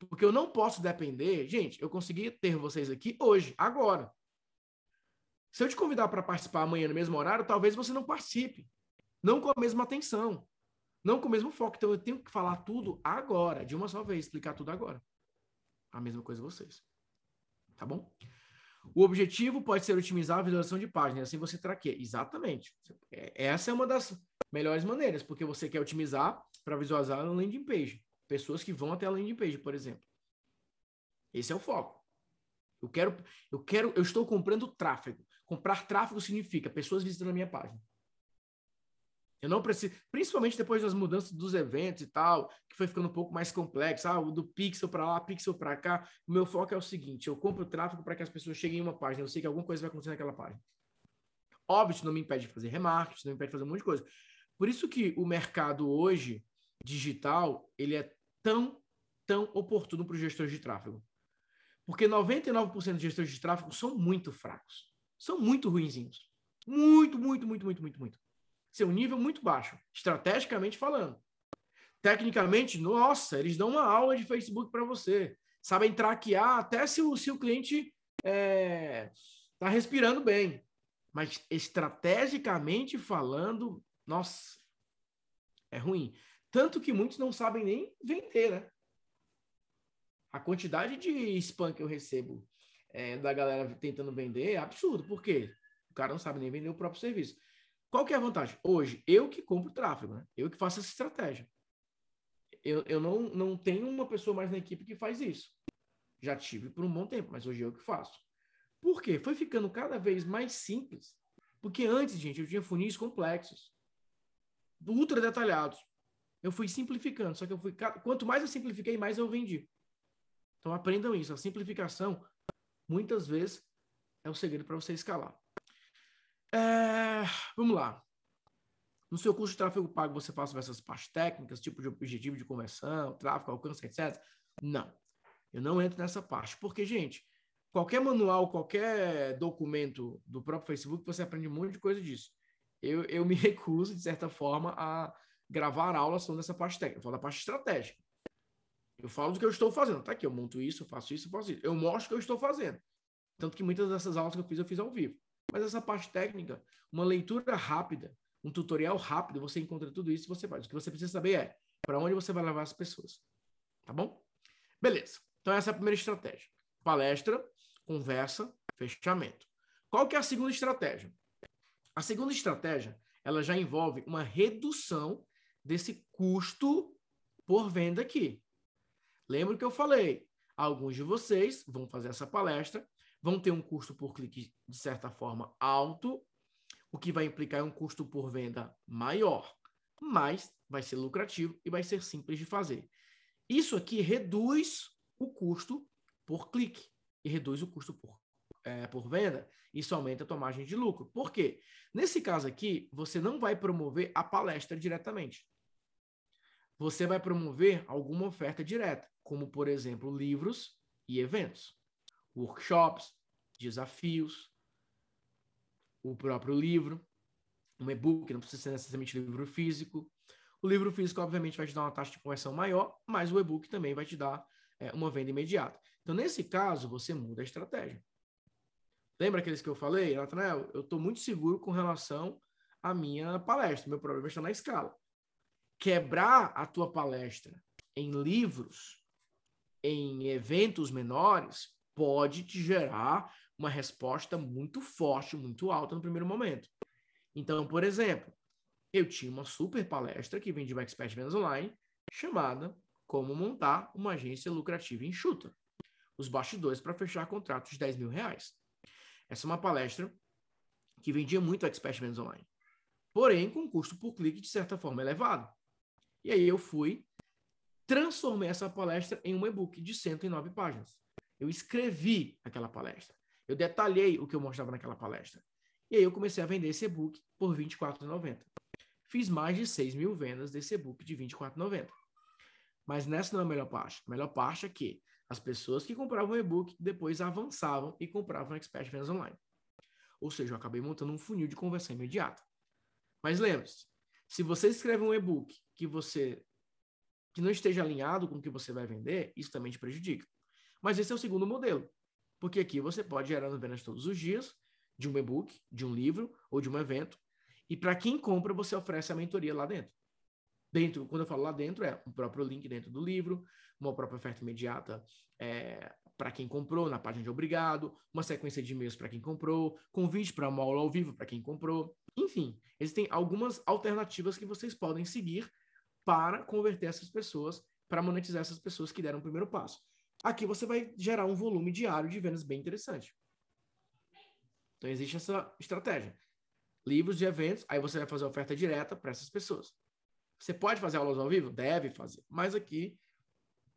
Porque eu não posso depender. Gente, eu consegui ter vocês aqui hoje, agora. Se eu te convidar para participar amanhã no mesmo horário, talvez você não participe. Não com a mesma atenção. Não com o mesmo foco. Então eu tenho que falar tudo agora, de uma só vez, explicar tudo agora. A mesma coisa vocês. Tá bom? O objetivo pode ser otimizar a visualização de páginas, assim você traqueia. Exatamente. É, essa é uma das melhores maneiras, porque você quer otimizar para visualizar no landing page. Pessoas que vão até a landing page, por exemplo. Esse é o foco. Eu quero, eu quero, eu estou comprando tráfego. Comprar tráfego significa pessoas visitando a minha página. Eu não preciso, principalmente depois das mudanças dos eventos e tal, que foi ficando um pouco mais complexo, ah, do pixel para lá, pixel para cá. O meu foco é o seguinte: eu compro tráfego para que as pessoas cheguem em uma página, eu sei que alguma coisa vai acontecer naquela página. Óbvio, isso não me impede de fazer remarketing, não me impede de fazer um monte de coisa. Por isso que o mercado hoje digital, ele é tão, tão oportuno para os gestores de tráfego. Porque 99% dos gestores de tráfego são muito fracos. São muito ruinzinhos. Muito, muito, muito, muito, muito, muito seu nível muito baixo, estrategicamente falando. Tecnicamente, nossa, eles dão uma aula de Facebook para você. Sabem traquear até se o, se o cliente está é, tá respirando bem. Mas estrategicamente falando, nossa, é ruim. Tanto que muitos não sabem nem vender, né? A quantidade de spam que eu recebo é, da galera tentando vender é absurdo. Por quê? O cara não sabe nem vender o próprio serviço. Qual que é a vantagem? Hoje, eu que compro tráfego, né? eu que faço essa estratégia. Eu, eu não, não tenho uma pessoa mais na equipe que faz isso. Já tive por um bom tempo, mas hoje eu que faço. Por quê? Foi ficando cada vez mais simples. Porque antes, gente, eu tinha funis complexos, ultra detalhados. Eu fui simplificando, só que eu fui. Quanto mais eu simplifiquei, mais eu vendi. Então aprendam isso. A simplificação, muitas vezes, é o segredo para você escalar. É, vamos lá. No seu curso de tráfego pago, você faz essas partes técnicas, tipo de objetivo de conversão, tráfego, alcance, etc. Não. Eu não entro nessa parte. Porque, gente, qualquer manual, qualquer documento do próprio Facebook, você aprende um monte de coisa disso. Eu, eu me <laughs> recuso, de certa forma, a gravar aulas sobre essa parte técnica. Eu falo da parte estratégica. Eu falo do que eu estou fazendo. Tá aqui, eu monto isso, eu faço isso, eu faço isso. Eu mostro o que eu estou fazendo. Tanto que muitas dessas aulas que eu fiz, eu fiz ao vivo. Mas essa parte técnica, uma leitura rápida, um tutorial rápido, você encontra tudo isso e você faz. O que você precisa saber é para onde você vai levar as pessoas. Tá bom? Beleza. Então essa é a primeira estratégia. Palestra, conversa, fechamento. Qual que é a segunda estratégia? A segunda estratégia, ela já envolve uma redução desse custo por venda aqui. Lembra que eu falei? Alguns de vocês vão fazer essa palestra vão ter um custo por clique, de certa forma, alto, o que vai implicar um custo por venda maior, mas vai ser lucrativo e vai ser simples de fazer. Isso aqui reduz o custo por clique e reduz o custo por, é, por venda. Isso aumenta a tua margem de lucro. Por quê? Nesse caso aqui, você não vai promover a palestra diretamente. Você vai promover alguma oferta direta, como, por exemplo, livros e eventos workshops, desafios, o próprio livro, um e-book, não precisa ser necessariamente livro físico. O livro físico, obviamente, vai te dar uma taxa de conversão maior, mas o e-book também vai te dar é, uma venda imediata. Então, nesse caso, você muda a estratégia. Lembra aqueles que eu falei, Nathanael? Eu estou muito seguro com relação à minha palestra. Meu problema está na escala. Quebrar a tua palestra em livros, em eventos menores, pode te gerar uma resposta muito forte, muito alta no primeiro momento. Então, por exemplo, eu tinha uma super palestra que vem de uma expert vendas online chamada Como montar uma agência lucrativa enxuta. Os bastidores para fechar contratos de 10 mil reais. Essa é uma palestra que vendia muito expert vendas online. Porém, com custo por clique de certa forma elevado. E aí eu fui, transformei essa palestra em um e-book de 109 páginas. Eu escrevi aquela palestra. Eu detalhei o que eu mostrava naquela palestra. E aí eu comecei a vender esse e-book por R$ 24,90. Fiz mais de 6 mil vendas desse e-book de R$ 24,90. Mas nessa não é a melhor parte. A melhor parte é que as pessoas que compravam o e-book depois avançavam e compravam Expert Vendas Online. Ou seja, eu acabei montando um funil de conversão imediata. Mas lembre-se, se você escreve um e-book que você que não esteja alinhado com o que você vai vender, isso também te prejudica. Mas esse é o segundo modelo. Porque aqui você pode gerar vendas todos os dias de um e-book, de um livro ou de um evento. E para quem compra, você oferece a mentoria lá dentro. Dentro, quando eu falo lá dentro, é o próprio link dentro do livro, uma própria oferta imediata é, para quem comprou na página de obrigado, uma sequência de e-mails para quem comprou, convite para uma aula ao vivo para quem comprou. Enfim, existem algumas alternativas que vocês podem seguir para converter essas pessoas, para monetizar essas pessoas que deram o primeiro passo. Aqui você vai gerar um volume diário de vendas bem interessante. Então existe essa estratégia. Livros de eventos, aí você vai fazer oferta direta para essas pessoas. Você pode fazer aulas ao vivo? Deve fazer. Mas aqui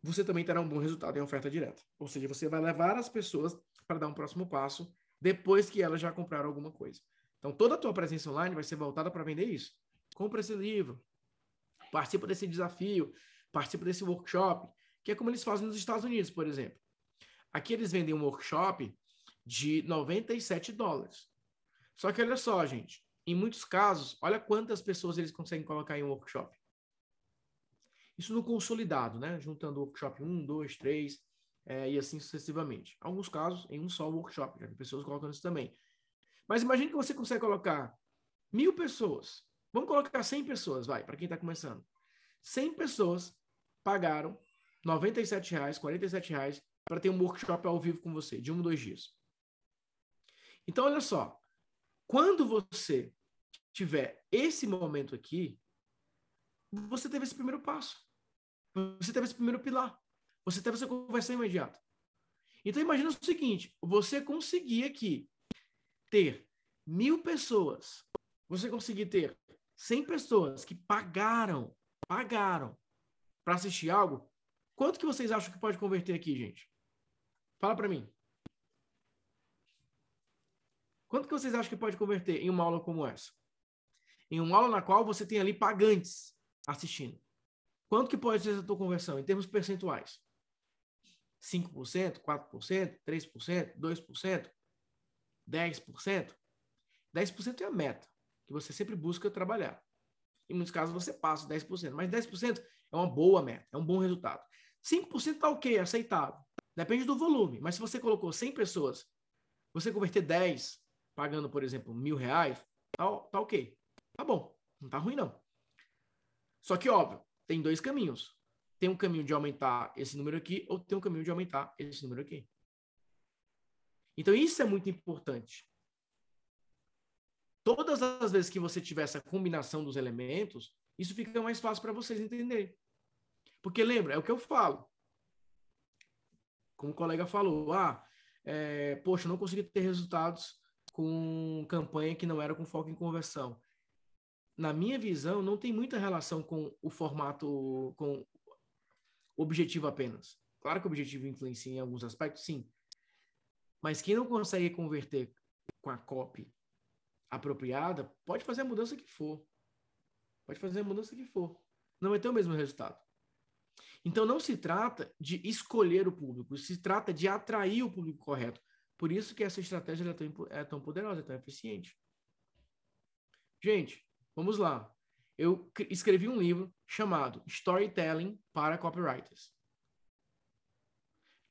você também terá um bom resultado em oferta direta. Ou seja, você vai levar as pessoas para dar um próximo passo depois que elas já compraram alguma coisa. Então, toda a tua presença online vai ser voltada para vender isso. Compra esse livro, participa desse desafio, participa desse workshop, que é como eles fazem nos Estados Unidos, por exemplo. Aqui eles vendem um workshop de 97 dólares. Só que olha só, gente, em muitos casos, olha quantas pessoas eles conseguem colocar em um workshop. Isso no consolidado, né? Juntando workshop 1, 2, 3 é, e assim sucessivamente. Alguns casos em um só workshop, já tem pessoas colocando isso também. Mas imagine que você consegue colocar mil pessoas. Vamos colocar 100 pessoas, vai, para quem está começando. 100 pessoas pagaram 97, 47 reais para ter um workshop ao vivo com você, de um, dois dias. Então, olha só. Quando você tiver esse momento aqui, você teve esse primeiro passo. Você teve esse primeiro pilar. Você teve essa conversão imediata. Então, imagina o seguinte: você conseguir aqui ter mil pessoas, você conseguir ter 100 pessoas que pagaram, pagaram para assistir algo, quanto que vocês acham que pode converter aqui, gente? Fala para mim. Quanto que vocês acham que pode converter em uma aula como essa? Em uma aula na qual você tem ali pagantes assistindo. Quanto que pode ser a tua conversão em termos percentuais? 5%, 4%, 3%, 2%, 10%? 10% é a meta que você sempre busca trabalhar. Em muitos casos você passa 10%, mas 10% é uma boa meta, é um bom resultado. 5% tá ok, aceitável. Depende do volume, mas se você colocou 100 pessoas, você converter 10 pagando, por exemplo, mil reais, tá, tá ok. Tá bom, não tá ruim não. Só que, óbvio, tem dois caminhos. Tem um caminho de aumentar esse número aqui, ou tem um caminho de aumentar esse número aqui. Então, isso é muito importante. Todas as vezes que você tiver essa combinação dos elementos, isso fica mais fácil para vocês entenderem. Porque lembra, é o que eu falo. Como o colega falou, ah, é, poxa, não consegui ter resultados com campanha que não era com foco em conversão na minha visão, não tem muita relação com o formato, com objetivo apenas. Claro que o objetivo influencia em alguns aspectos, sim. Mas quem não consegue converter com a copy apropriada, pode fazer a mudança que for. Pode fazer a mudança que for. Não vai ter o mesmo resultado. Então não se trata de escolher o público, se trata de atrair o público correto. Por isso que essa estratégia é tão, é tão poderosa, é tão eficiente. Gente, Vamos lá. Eu escrevi um livro chamado Storytelling para Copywriters.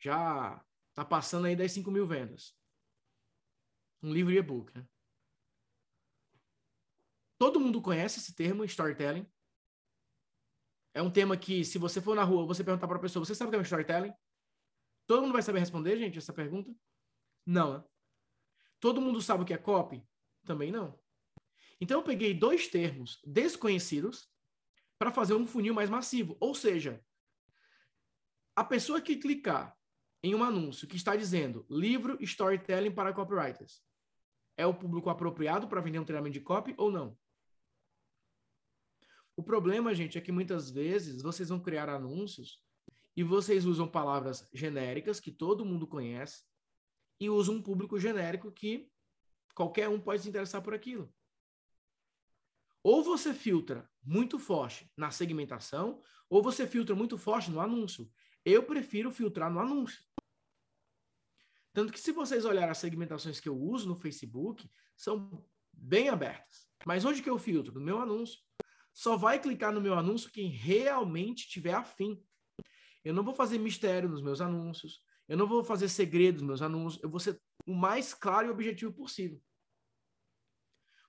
Já está passando aí das 5 mil vendas. Um livro e-book. Né? Todo mundo conhece esse termo, storytelling. É um tema que, se você for na rua, você perguntar para a pessoa, você sabe o que é storytelling? Todo mundo vai saber responder, gente, essa pergunta? Não. Né? Todo mundo sabe o que é copy? Também não. Então eu peguei dois termos desconhecidos para fazer um funil mais massivo. Ou seja, a pessoa que clicar em um anúncio que está dizendo livro storytelling para copywriters, é o público apropriado para vender um treinamento de copy ou não? O problema, gente, é que muitas vezes vocês vão criar anúncios e vocês usam palavras genéricas que todo mundo conhece e usam um público genérico que Qualquer um pode se interessar por aquilo. Ou você filtra muito forte na segmentação, ou você filtra muito forte no anúncio. Eu prefiro filtrar no anúncio. Tanto que se vocês olharem as segmentações que eu uso no Facebook, são bem abertas. Mas onde que eu filtro? No meu anúncio. Só vai clicar no meu anúncio quem realmente tiver afim. Eu não vou fazer mistério nos meus anúncios. Eu não vou fazer segredo nos meus anúncios. Eu vou ser o mais claro e objetivo possível.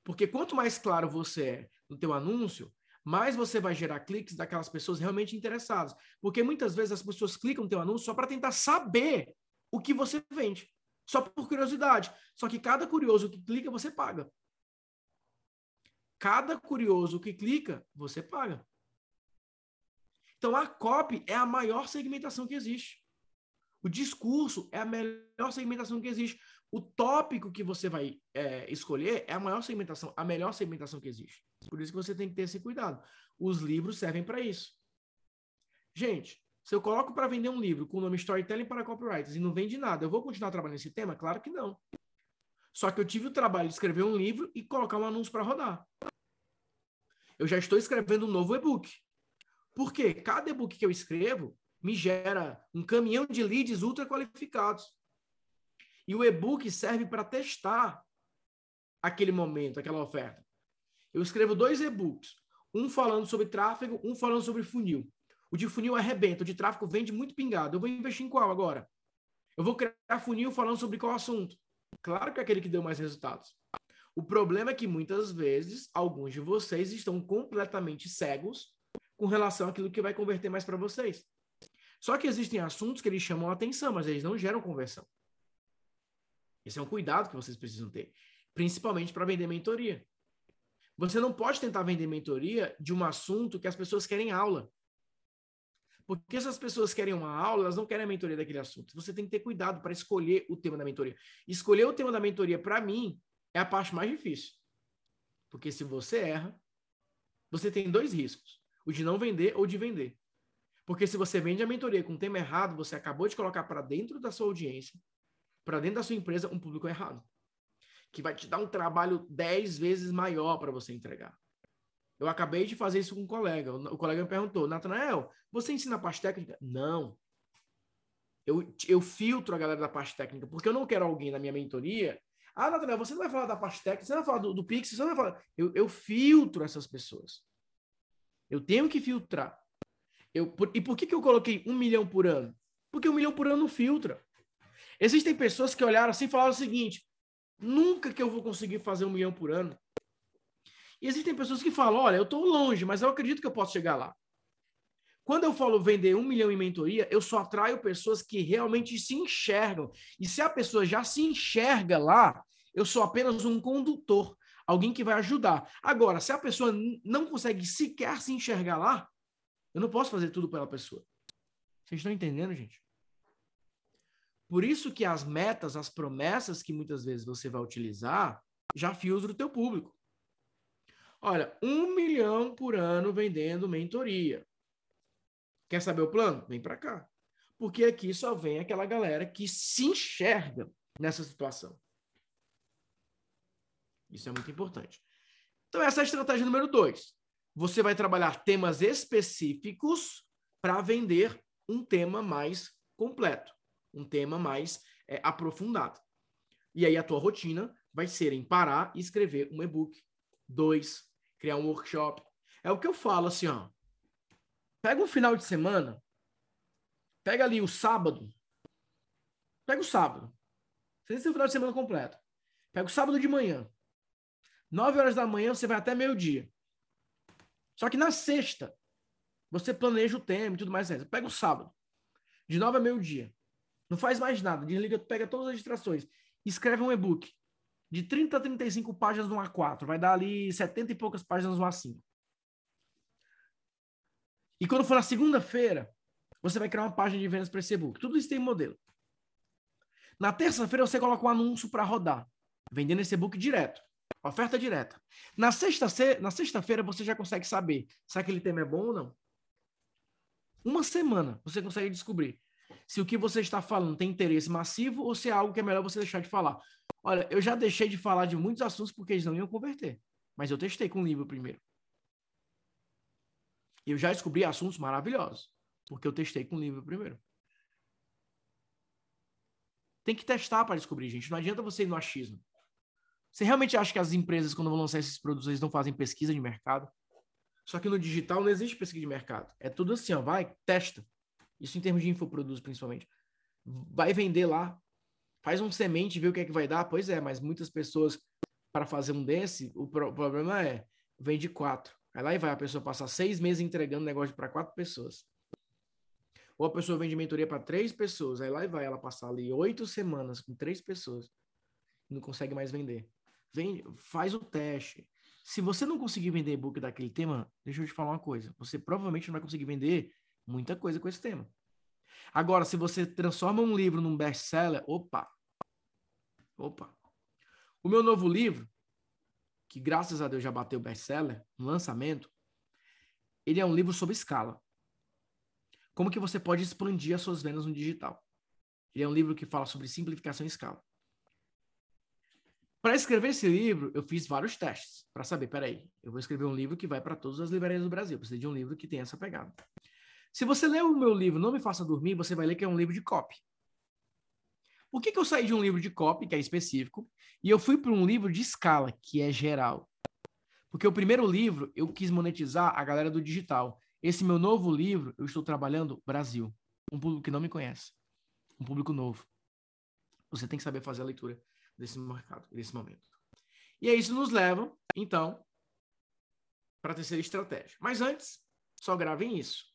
Porque quanto mais claro você é no teu anúncio, mais você vai gerar cliques daquelas pessoas realmente interessadas. Porque muitas vezes as pessoas clicam no teu anúncio só para tentar saber o que você vende. Só por curiosidade. Só que cada curioso que clica, você paga. Cada curioso que clica, você paga. Então a copy é a maior segmentação que existe. O discurso é a melhor segmentação que existe. O tópico que você vai é, escolher é a maior segmentação, a melhor segmentação que existe. Por isso que você tem que ter esse cuidado. Os livros servem para isso. Gente, se eu coloco para vender um livro com o nome Storytelling para Copywriters e não vende nada, eu vou continuar trabalhando nesse tema? Claro que não. Só que eu tive o trabalho de escrever um livro e colocar um anúncio para rodar. Eu já estou escrevendo um novo e-book. Porque cada e-book que eu escrevo me gera um caminhão de leads ultra qualificados. E o e-book serve para testar aquele momento, aquela oferta. Eu escrevo dois e-books, um falando sobre tráfego, um falando sobre funil. O de funil arrebenta, o de tráfego vende muito pingado. Eu vou investir em qual agora? Eu vou criar funil falando sobre qual assunto? Claro que é aquele que deu mais resultados. O problema é que muitas vezes alguns de vocês estão completamente cegos com relação àquilo que vai converter mais para vocês. Só que existem assuntos que eles chamam a atenção, mas eles não geram conversão. Esse é um cuidado que vocês precisam ter, principalmente para vender mentoria. Você não pode tentar vender mentoria de um assunto que as pessoas querem aula. Porque se as pessoas querem uma aula, elas não querem a mentoria daquele assunto. Você tem que ter cuidado para escolher o tema da mentoria. Escolher o tema da mentoria, para mim, é a parte mais difícil. Porque se você erra, você tem dois riscos: o de não vender ou de vender. Porque se você vende a mentoria com o tema errado, você acabou de colocar para dentro da sua audiência, para dentro da sua empresa, um público errado. Que vai te dar um trabalho dez vezes maior para você entregar. Eu acabei de fazer isso com um colega. O colega me perguntou, Natanael, você ensina a parte técnica? Não. Eu, eu filtro a galera da parte técnica, porque eu não quero alguém na minha mentoria. Ah, Natanael, você não vai falar da parte técnica, você não vai falar do, do Pix, você não vai falar. Eu, eu filtro essas pessoas. Eu tenho que filtrar. Eu, por, e por que, que eu coloquei um milhão por ano? Porque um milhão por ano não filtra. Existem pessoas que olharam assim e falaram o seguinte: nunca que eu vou conseguir fazer um milhão por ano. E existem pessoas que falam: olha, eu estou longe, mas eu acredito que eu posso chegar lá. Quando eu falo vender um milhão em mentoria, eu só atraio pessoas que realmente se enxergam. E se a pessoa já se enxerga lá, eu sou apenas um condutor, alguém que vai ajudar. Agora, se a pessoa não consegue sequer se enxergar lá, eu não posso fazer tudo pela pessoa. Vocês estão entendendo, gente? Por isso que as metas, as promessas que muitas vezes você vai utilizar, já filtra o teu público. Olha, um milhão por ano vendendo mentoria. Quer saber o plano? Vem para cá. Porque aqui só vem aquela galera que se enxerga nessa situação. Isso é muito importante. Então, essa é a estratégia número dois. Você vai trabalhar temas específicos para vender um tema mais completo, um tema mais é, aprofundado. E aí a tua rotina vai ser em parar e escrever um e-book, dois, criar um workshop. É o que eu falo assim, ó. Pega um final de semana, pega ali o sábado, pega o sábado. Você tem o final de semana completo. Pega o sábado de manhã. Nove horas da manhã você vai até meio-dia. Só que na sexta, você planeja o tema e tudo mais. Pega o sábado, de nove a meio-dia. Não faz mais nada. Desliga, pega todas as distrações. Escreve um e-book de 30 a 35 páginas no A4. Vai dar ali 70 e poucas páginas no A5. E quando for na segunda-feira, você vai criar uma página de vendas para esse e-book. Tudo isso tem modelo. Na terça-feira, você coloca um anúncio para rodar, vendendo esse e-book direto. Oferta direta. Na sexta-feira, na sexta-feira você já consegue saber se aquele tema é bom ou não. Uma semana você consegue descobrir se o que você está falando tem interesse massivo ou se é algo que é melhor você deixar de falar. Olha, eu já deixei de falar de muitos assuntos porque eles não iam converter. Mas eu testei com o livro primeiro. Eu já descobri assuntos maravilhosos, porque eu testei com o livro primeiro. Tem que testar para descobrir, gente. Não adianta você ir no achismo. Você realmente acha que as empresas, quando vão lançar esses produtos, eles não fazem pesquisa de mercado? Só que no digital não existe pesquisa de mercado. É tudo assim, ó, vai, testa. Isso em termos de infoprodutos, principalmente. Vai vender lá. Faz um semente, vê o que é que vai dar. Pois é, mas muitas pessoas, para fazer um desse, o problema é, vende quatro. Aí lá e vai a pessoa passar seis meses entregando negócio para quatro pessoas. Ou a pessoa vende mentoria para três pessoas, aí lá e vai ela passar ali oito semanas com três pessoas não consegue mais vender. Vende, faz o teste. Se você não conseguir vender e-book daquele tema, deixa eu te falar uma coisa. Você provavelmente não vai conseguir vender muita coisa com esse tema. Agora, se você transforma um livro num best-seller, opa! Opa! O meu novo livro, que graças a Deus já bateu best-seller, no lançamento, ele é um livro sobre escala. Como que você pode expandir as suas vendas no digital? Ele é um livro que fala sobre simplificação em escala. Para escrever esse livro, eu fiz vários testes para saber, peraí, eu vou escrever um livro que vai para todas as livrarias do Brasil. Preciso de um livro que tenha essa pegada. Se você ler o meu livro Não Me Faça Dormir, você vai ler que é um livro de copy. Por que, que eu saí de um livro de copy, que é específico, e eu fui para um livro de escala, que é geral? Porque o primeiro livro eu quis monetizar a galera do digital. Esse meu novo livro, eu estou trabalhando Brasil. Um público que não me conhece. Um público novo. Você tem que saber fazer a leitura desse mercado, desse momento. E aí isso nos leva, então, para a terceira estratégia. Mas antes, só gravem isso.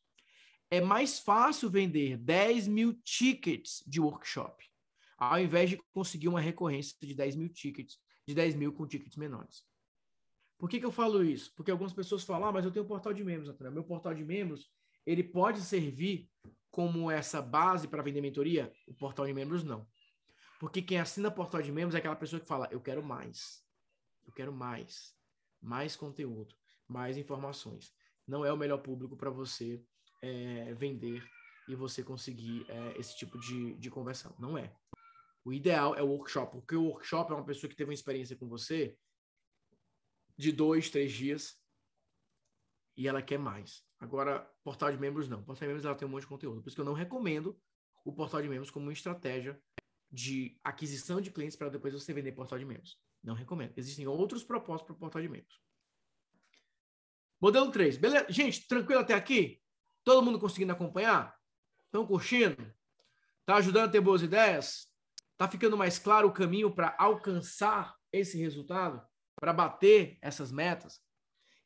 É mais fácil vender 10 mil tickets de workshop, ao invés de conseguir uma recorrência de 10 mil tickets, de 10 mil com tickets menores. Por que, que eu falo isso? Porque algumas pessoas falam, ah, mas eu tenho um portal de membros, Antônio. Meu portal de membros, ele pode servir como essa base para vender mentoria? O portal de membros não. Porque quem assina portal de membros é aquela pessoa que fala, eu quero mais. Eu quero mais. Mais conteúdo, mais informações. Não é o melhor público para você é, vender e você conseguir é, esse tipo de, de conversão. Não é. O ideal é o workshop, porque o workshop é uma pessoa que teve uma experiência com você de dois, três dias e ela quer mais. Agora, portal de membros não. Portal de membros ela tem um monte de conteúdo. Por isso que eu não recomendo o portal de membros como uma estratégia de aquisição de clientes para depois você vender portal de membros. Não recomendo. Existem outros propósitos para o portal de membros. Modelo 3. Beleza? Gente, tranquilo até aqui? Todo mundo conseguindo acompanhar? Estão curtindo? Tá ajudando a ter boas ideias? Tá ficando mais claro o caminho para alcançar esse resultado? para bater essas metas.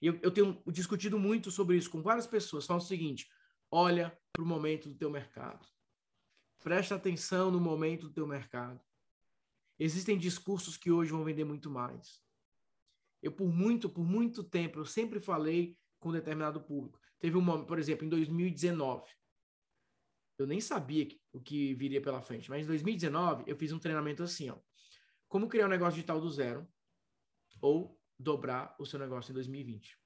Eu, eu tenho discutido muito sobre isso com várias pessoas. Falam o seguinte: olha para o momento do teu mercado. Presta atenção no momento do teu mercado. Existem discursos que hoje vão vender muito mais. Eu, por muito, por muito tempo, eu sempre falei com determinado público. Teve um momento, por exemplo, em 2019. Eu nem sabia o que viria pela frente, mas em 2019 eu fiz um treinamento assim, ó. Como criar um negócio digital do zero, ou dobrar o seu negócio em 2020.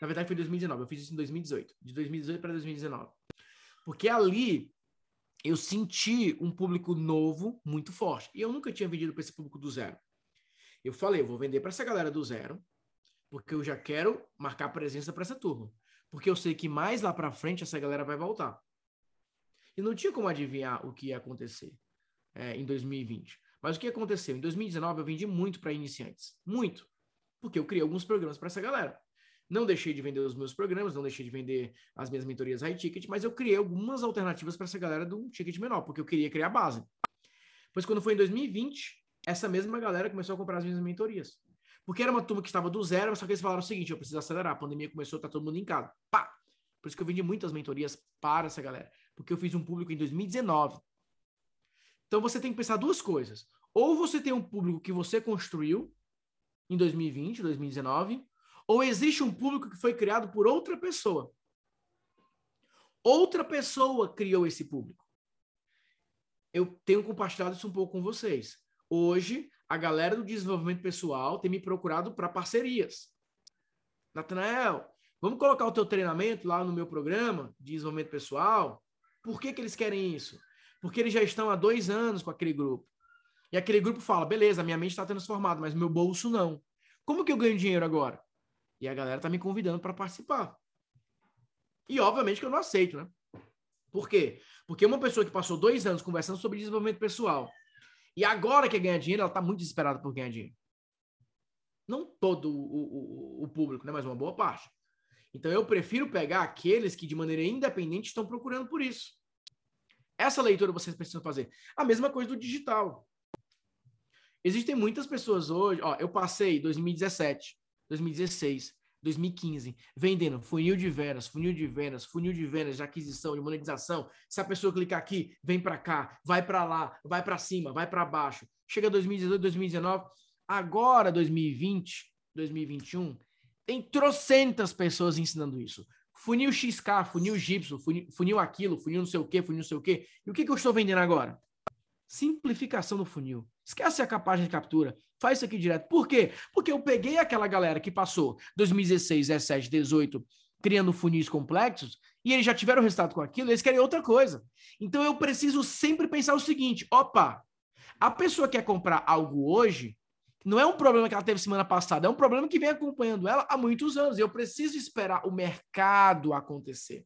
Na verdade, foi 2019. Eu fiz isso em 2018. De 2018 para 2019. Porque ali eu senti um público novo muito forte. E eu nunca tinha vendido para esse público do zero. Eu falei, eu vou vender para essa galera do zero, porque eu já quero marcar presença para essa turma. Porque eu sei que mais lá para frente essa galera vai voltar. E não tinha como adivinhar o que ia acontecer é, em 2020. Mas o que aconteceu? Em 2019 eu vendi muito para iniciantes. Muito. Porque eu criei alguns programas para essa galera. Não deixei de vender os meus programas, não deixei de vender as minhas mentorias high ticket, mas eu criei algumas alternativas para essa galera do ticket menor, porque eu queria criar base. Pois quando foi em 2020, essa mesma galera começou a comprar as minhas mentorias. Porque era uma turma que estava do zero, só que eles falaram o seguinte: eu preciso acelerar. A pandemia começou, tá todo mundo em casa. Pá! Por isso que eu vendi muitas mentorias para essa galera. Porque eu fiz um público em 2019. Então você tem que pensar duas coisas. Ou você tem um público que você construiu em 2020, 2019, ou existe um público que foi criado por outra pessoa. Outra pessoa criou esse público. Eu tenho compartilhado isso um pouco com vocês. Hoje, a galera do desenvolvimento pessoal tem me procurado para parcerias. Natanael, vamos colocar o teu treinamento lá no meu programa de desenvolvimento pessoal? Por que, que eles querem isso? porque eles já estão há dois anos com aquele grupo. E aquele grupo fala: beleza, minha mente está transformada, mas meu bolso não. Como que eu ganho dinheiro agora? E a galera tá me convidando para participar. E obviamente que eu não aceito, né? Por quê? Porque uma pessoa que passou dois anos conversando sobre desenvolvimento pessoal e agora quer ganhar dinheiro, ela está muito desesperada por ganhar dinheiro. Não todo o, o, o público, né? mas uma boa parte. Então eu prefiro pegar aqueles que de maneira independente estão procurando por isso. Essa leitura vocês precisam fazer. A mesma coisa do digital. Existem muitas pessoas hoje, ó, eu passei 2017, 2016, 2015, vendendo funil de vendas, funil de vendas, funil de vendas, de aquisição, de monetização. Se a pessoa clicar aqui, vem para cá, vai para lá, vai para cima, vai para baixo. Chega 2018, 2019, agora 2020, 2021, tem trocentas pessoas ensinando isso. Funil XK, funil Gipso, funil, funil aquilo, funil não sei o quê, funil não sei o quê. E o que, que eu estou vendendo agora? Simplificação do funil. Esquece a capagem de captura. Faz isso aqui direto. Por quê? Porque eu peguei aquela galera que passou 2016, 17, 18 criando funis complexos e eles já tiveram resultado com aquilo, eles querem outra coisa. Então eu preciso sempre pensar o seguinte: opa, a pessoa quer comprar algo hoje, não é um problema que ela teve semana passada, é um problema que vem acompanhando ela há muitos anos. Eu preciso esperar o mercado acontecer.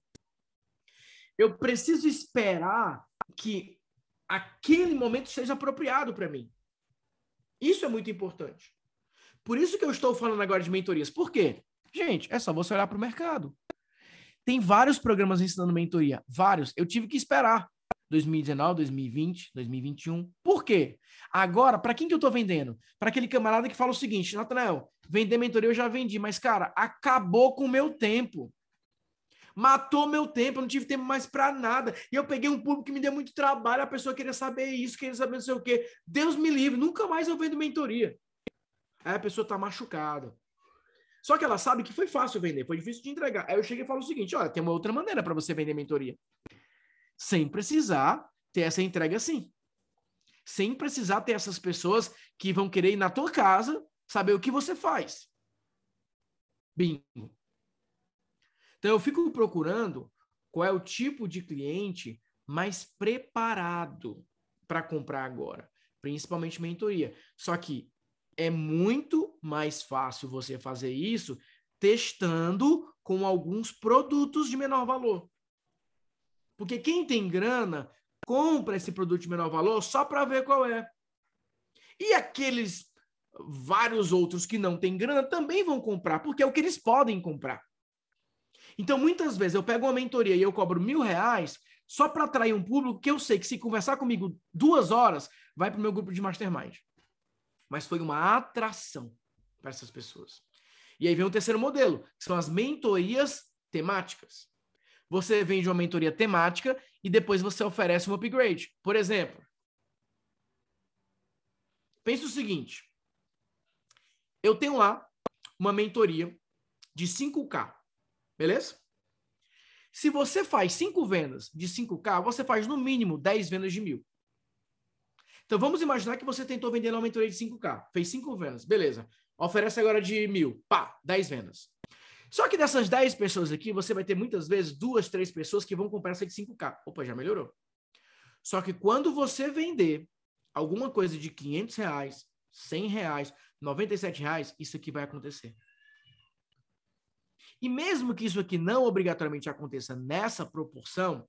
Eu preciso esperar que aquele momento seja apropriado para mim. Isso é muito importante. Por isso que eu estou falando agora de mentorias. Por quê? Gente, é só você olhar para o mercado. Tem vários programas ensinando mentoria, vários. Eu tive que esperar 2019, 2020, 2021. Por quê? Agora, para quem que eu estou vendendo? Para aquele camarada que fala o seguinte, Natanael, vender mentoria eu já vendi, mas cara, acabou com o meu tempo. Matou meu tempo, eu não tive tempo mais para nada. E eu peguei um público que me deu muito trabalho, a pessoa queria saber isso, queria saber não sei o quê. Deus me livre, nunca mais eu vendo mentoria. Aí a pessoa tá machucada. Só que ela sabe que foi fácil vender, foi difícil de entregar. Aí eu cheguei e falo o seguinte: olha, tem uma outra maneira para você vender mentoria. Sem precisar ter essa entrega assim. Sem precisar ter essas pessoas que vão querer ir na tua casa saber o que você faz. Bingo. Então eu fico procurando qual é o tipo de cliente mais preparado para comprar agora, principalmente mentoria. Só que é muito mais fácil você fazer isso testando com alguns produtos de menor valor. Porque quem tem grana compra esse produto de menor valor só para ver qual é. E aqueles vários outros que não têm grana também vão comprar, porque é o que eles podem comprar. Então, muitas vezes eu pego uma mentoria e eu cobro mil reais só para atrair um público que eu sei que se conversar comigo duas horas, vai para o meu grupo de mastermind. Mas foi uma atração para essas pessoas. E aí vem o terceiro modelo, que são as mentorias temáticas. Você vende uma mentoria temática e depois você oferece um upgrade. Por exemplo, pense o seguinte: eu tenho lá uma mentoria de 5K. Beleza? Se você faz cinco vendas de 5K, você faz no mínimo 10 vendas de mil. Então vamos imaginar que você tentou vender uma mentoria de 5K, fez cinco vendas, beleza. Oferece agora de mil, pá, 10 vendas. Só que dessas 10 pessoas aqui, você vai ter muitas vezes duas, três pessoas que vão comprar essa de 5K. Opa, já melhorou. Só que quando você vender alguma coisa de 500 reais, 100 reais, 97 reais, isso aqui vai acontecer. E mesmo que isso aqui não obrigatoriamente aconteça nessa proporção,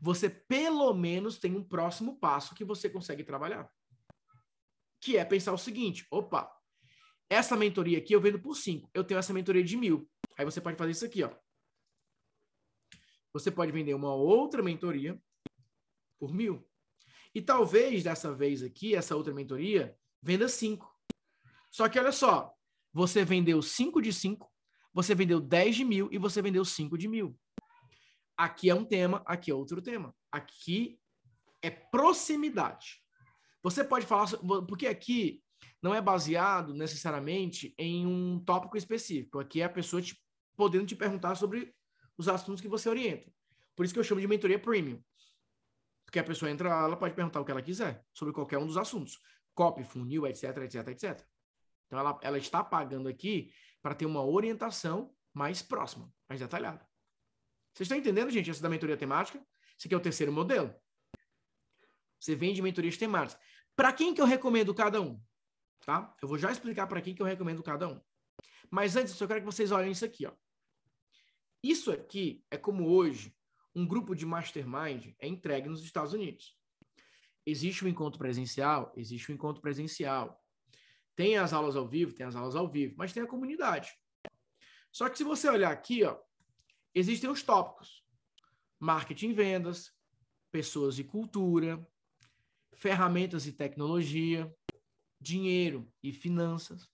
você pelo menos tem um próximo passo que você consegue trabalhar. Que é pensar o seguinte: opa, essa mentoria aqui eu vendo por 5, eu tenho essa mentoria de mil. Aí você pode fazer isso aqui, ó. Você pode vender uma outra mentoria por mil. E talvez dessa vez aqui, essa outra mentoria, venda 5. Só que olha só, você vendeu 5 de 5, você vendeu 10 de mil e você vendeu 5 de mil. Aqui é um tema, aqui é outro tema. Aqui é proximidade. Você pode falar, porque aqui não é baseado necessariamente em um tópico específico. Aqui é a pessoa te, podendo te perguntar sobre os assuntos que você orienta. Por isso que eu chamo de mentoria premium. Porque a pessoa entra lá, ela pode perguntar o que ela quiser sobre qualquer um dos assuntos. Copy, funil, etc, etc, etc. Então ela, ela está pagando aqui para ter uma orientação mais próxima, mais detalhada. Vocês estão entendendo, gente, essa da mentoria temática? Esse aqui é o terceiro modelo. Você vende mentorias temáticas. Para quem que eu recomendo cada um? Tá? Eu vou já explicar para quem que eu recomendo cada um. Mas antes, eu quero que vocês olhem isso aqui, ó. Isso aqui é como hoje um grupo de mastermind é entregue nos Estados Unidos. Existe um encontro presencial, existe um encontro presencial. Tem as aulas ao vivo, tem as aulas ao vivo, mas tem a comunidade. Só que se você olhar aqui, ó, existem os tópicos: marketing e vendas, pessoas e cultura, ferramentas e tecnologia, dinheiro e finanças,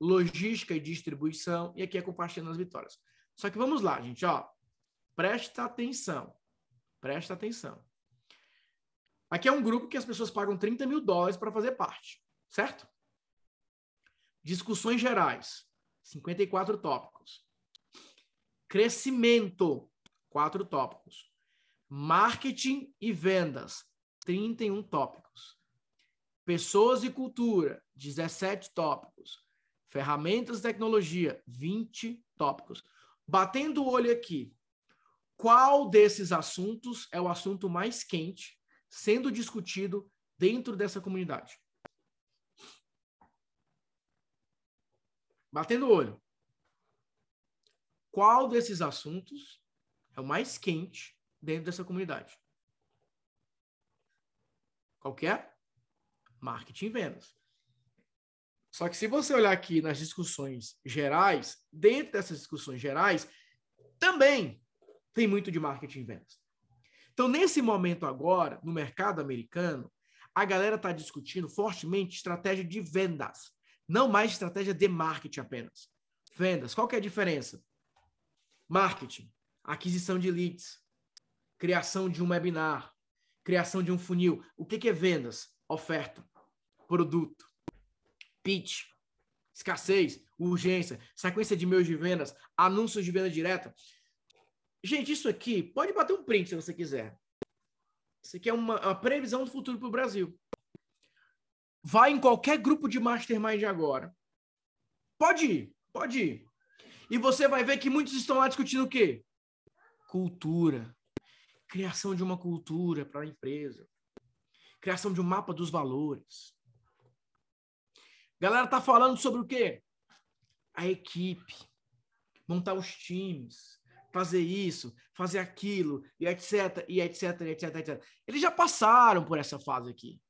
logística e distribuição, e aqui é compartilhando as vitórias. Só que vamos lá, gente, ó. Presta atenção. Presta atenção. Aqui é um grupo que as pessoas pagam 30 mil dólares para fazer parte, certo? Discussões gerais, 54 tópicos. Crescimento, 4 tópicos. Marketing e vendas, 31 tópicos. Pessoas e cultura, 17 tópicos. Ferramentas e tecnologia, 20 tópicos. Batendo o olho aqui, qual desses assuntos é o assunto mais quente sendo discutido dentro dessa comunidade? Batendo o olho. Qual desses assuntos é o mais quente dentro dessa comunidade? Qual que é? Marketing e vendas. Só que se você olhar aqui nas discussões gerais, dentro dessas discussões gerais, também tem muito de marketing e vendas. Então, nesse momento agora, no mercado americano, a galera está discutindo fortemente estratégia de vendas, não mais estratégia de marketing apenas. Vendas, qual que é a diferença? Marketing, aquisição de leads, criação de um webinar, criação de um funil. O que, que é vendas? Oferta, produto, pitch, escassez, urgência, sequência de e-mails de vendas, anúncios de venda direta. Gente, isso aqui, pode bater um print se você quiser. Isso aqui é uma, uma previsão do futuro para o Brasil. Vai em qualquer grupo de mastermind agora. Pode ir, pode ir. E você vai ver que muitos estão lá discutindo o quê? Cultura. Criação de uma cultura para a empresa. Criação de um mapa dos valores. Galera tá falando sobre o quê? A equipe, montar os times, fazer isso, fazer aquilo, e etc, e etc, e etc, etc. Eles já passaram por essa fase aqui.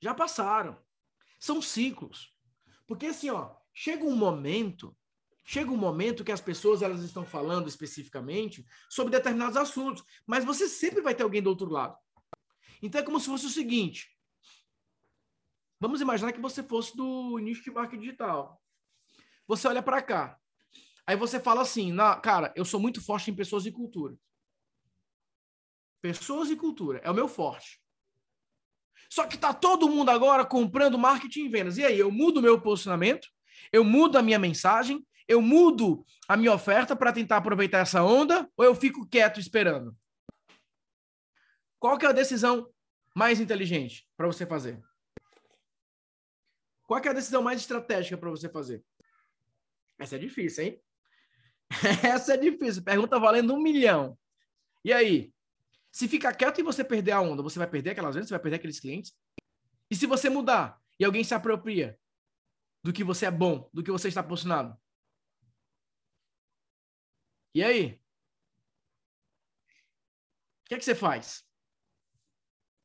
Já passaram. São ciclos. Porque assim, ó, chega um momento, chega um momento que as pessoas elas estão falando especificamente sobre determinados assuntos, mas você sempre vai ter alguém do outro lado. Então é como se fosse o seguinte: Vamos imaginar que você fosse do nicho de marketing digital. Você olha para cá. Aí você fala assim, na, cara, eu sou muito forte em pessoas e cultura. Pessoas e cultura é o meu forte. Só que tá todo mundo agora comprando marketing e vendas. E aí, eu mudo o meu posicionamento, eu mudo a minha mensagem, eu mudo a minha oferta para tentar aproveitar essa onda ou eu fico quieto esperando? Qual que é a decisão mais inteligente para você fazer? Qual é a decisão mais estratégica para você fazer? Essa é difícil, hein? <laughs> Essa é difícil. Pergunta valendo um milhão. E aí? Se ficar quieto e você perder a onda, você vai perder aquelas vendas, você vai perder aqueles clientes? E se você mudar e alguém se apropria do que você é bom, do que você está posicionado? E aí? O que é que você faz?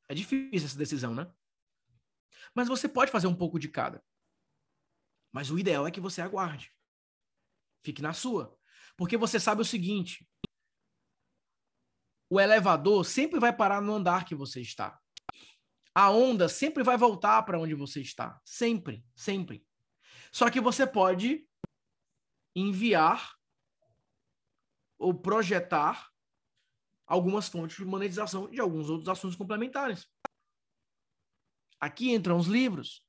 É difícil essa decisão, né? Mas você pode fazer um pouco de cada. Mas o ideal é que você aguarde. Fique na sua. Porque você sabe o seguinte: o elevador sempre vai parar no andar que você está. A onda sempre vai voltar para onde você está. Sempre, sempre. Só que você pode enviar ou projetar algumas fontes de monetização de alguns outros assuntos complementares. Aqui entram os livros.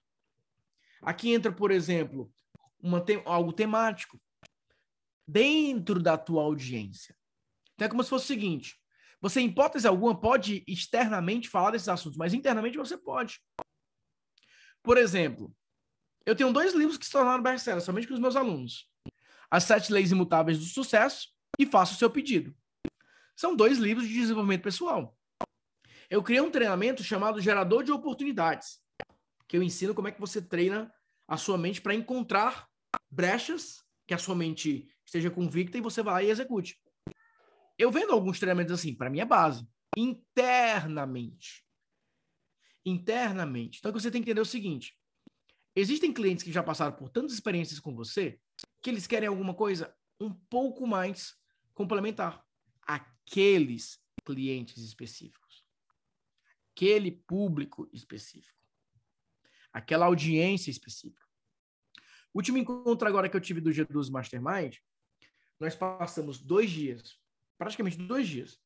Aqui entra, por exemplo, te algo temático dentro da tua audiência. Então é como se fosse o seguinte: você, em hipótese alguma, pode externamente falar desses assuntos, mas internamente você pode. Por exemplo, eu tenho dois livros que se tornaram best-sellers, somente com os meus alunos. As Sete Leis Imutáveis do Sucesso e Faça o Seu Pedido. São dois livros de desenvolvimento pessoal. Eu criei um treinamento chamado Gerador de Oportunidades, que eu ensino como é que você treina a sua mente para encontrar brechas que a sua mente esteja convicta e você vai e execute. Eu vendo alguns treinamentos assim, para mim é base, internamente. Internamente. Então, você tem que entender o seguinte: existem clientes que já passaram por tantas experiências com você que eles querem alguma coisa um pouco mais complementar. Aqueles clientes específicos. Aquele público específico. Aquela audiência específica. O último encontro agora que eu tive do G12 Mastermind, nós passamos dois dias, praticamente dois dias,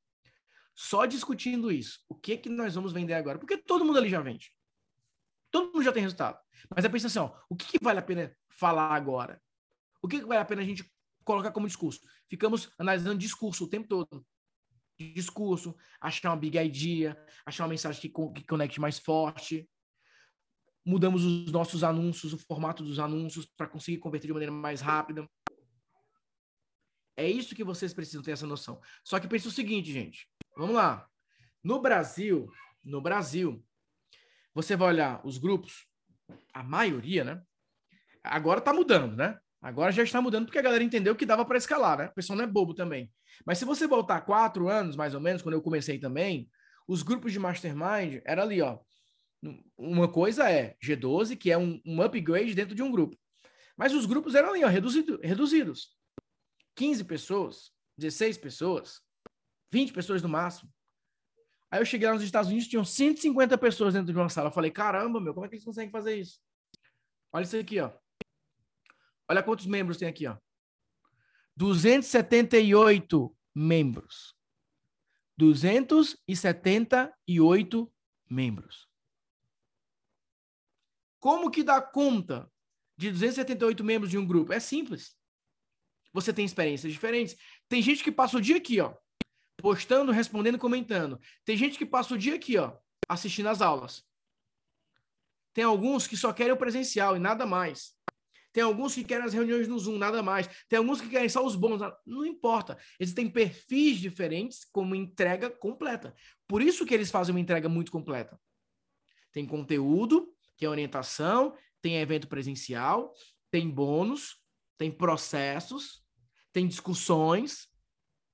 só discutindo isso. O que que nós vamos vender agora? Porque todo mundo ali já vende. Todo mundo já tem resultado. Mas é pensar assim, ó, o que, que vale a pena falar agora? O que, que vale a pena a gente colocar como discurso? Ficamos analisando discurso o tempo todo. Discurso, achar uma big idea, achar uma mensagem que, que conecte mais forte. Mudamos os nossos anúncios, o formato dos anúncios para conseguir converter de maneira mais rápida. É isso que vocês precisam ter essa noção. Só que pense o seguinte, gente. Vamos lá. No Brasil, no Brasil, você vai olhar os grupos, a maioria, né? Agora tá mudando, né? Agora já está mudando porque a galera entendeu que dava para escalar, né? O pessoal não é bobo também. Mas se você voltar quatro anos, mais ou menos, quando eu comecei também, os grupos de mastermind era ali, ó. Uma coisa é G12, que é um, um upgrade dentro de um grupo. Mas os grupos eram ali, ó, reduzido, reduzidos. 15 pessoas, 16 pessoas, 20 pessoas no máximo. Aí eu cheguei lá nos Estados Unidos, tinham 150 pessoas dentro de uma sala. Eu falei, caramba, meu, como é que eles conseguem fazer isso? Olha isso aqui, ó. Olha quantos membros tem aqui, ó. 278 membros. 278 membros. Como que dá conta de 278 membros de um grupo? É simples. Você tem experiências diferentes. Tem gente que passa o dia aqui, ó, postando, respondendo, comentando. Tem gente que passa o dia aqui, ó, assistindo as aulas. Tem alguns que só querem o presencial e nada mais. Tem alguns que querem as reuniões no Zoom, nada mais. Tem alguns que querem só os bons. Não importa. Eles têm perfis diferentes como entrega completa. Por isso que eles fazem uma entrega muito completa. Tem conteúdo, é orientação, tem evento presencial, tem bônus, tem processos, tem discussões,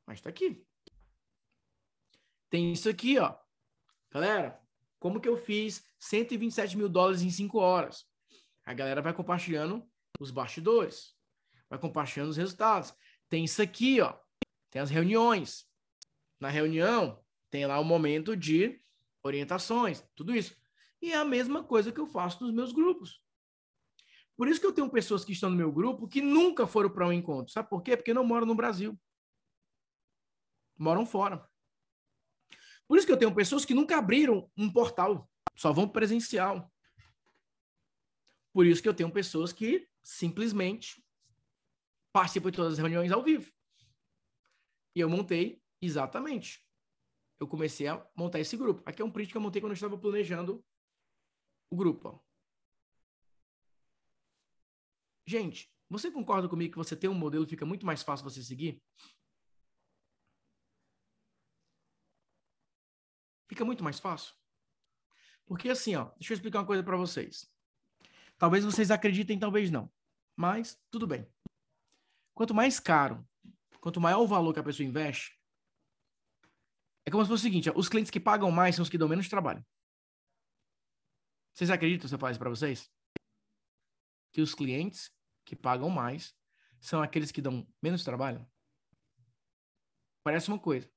mas tá aqui. Tem isso aqui, ó. Galera, como que eu fiz 127 mil dólares em 5 horas? A galera vai compartilhando os bastidores, vai compartilhando os resultados. Tem isso aqui, ó. Tem as reuniões. Na reunião, tem lá o momento de orientações, tudo isso. E é a mesma coisa que eu faço nos meus grupos. Por isso que eu tenho pessoas que estão no meu grupo que nunca foram para um encontro. Sabe por quê? Porque não moram no Brasil. Moram fora. Por isso que eu tenho pessoas que nunca abriram um portal, só vão presencial. Por isso que eu tenho pessoas que simplesmente participam de todas as reuniões ao vivo. E eu montei exatamente. Eu comecei a montar esse grupo. Aqui é um print que eu montei quando eu estava planejando o grupo. Ó. Gente, você concorda comigo que você tem um modelo fica muito mais fácil você seguir? Fica muito mais fácil. Porque assim, ó, deixa eu explicar uma coisa para vocês. Talvez vocês acreditem, talvez não. Mas tudo bem. Quanto mais caro, quanto maior o valor que a pessoa investe, é como se fosse o seguinte: os clientes que pagam mais são os que dão menos trabalho. Vocês acreditam se eu falar isso para vocês? Que os clientes que pagam mais são aqueles que dão menos trabalho? Parece uma coisa.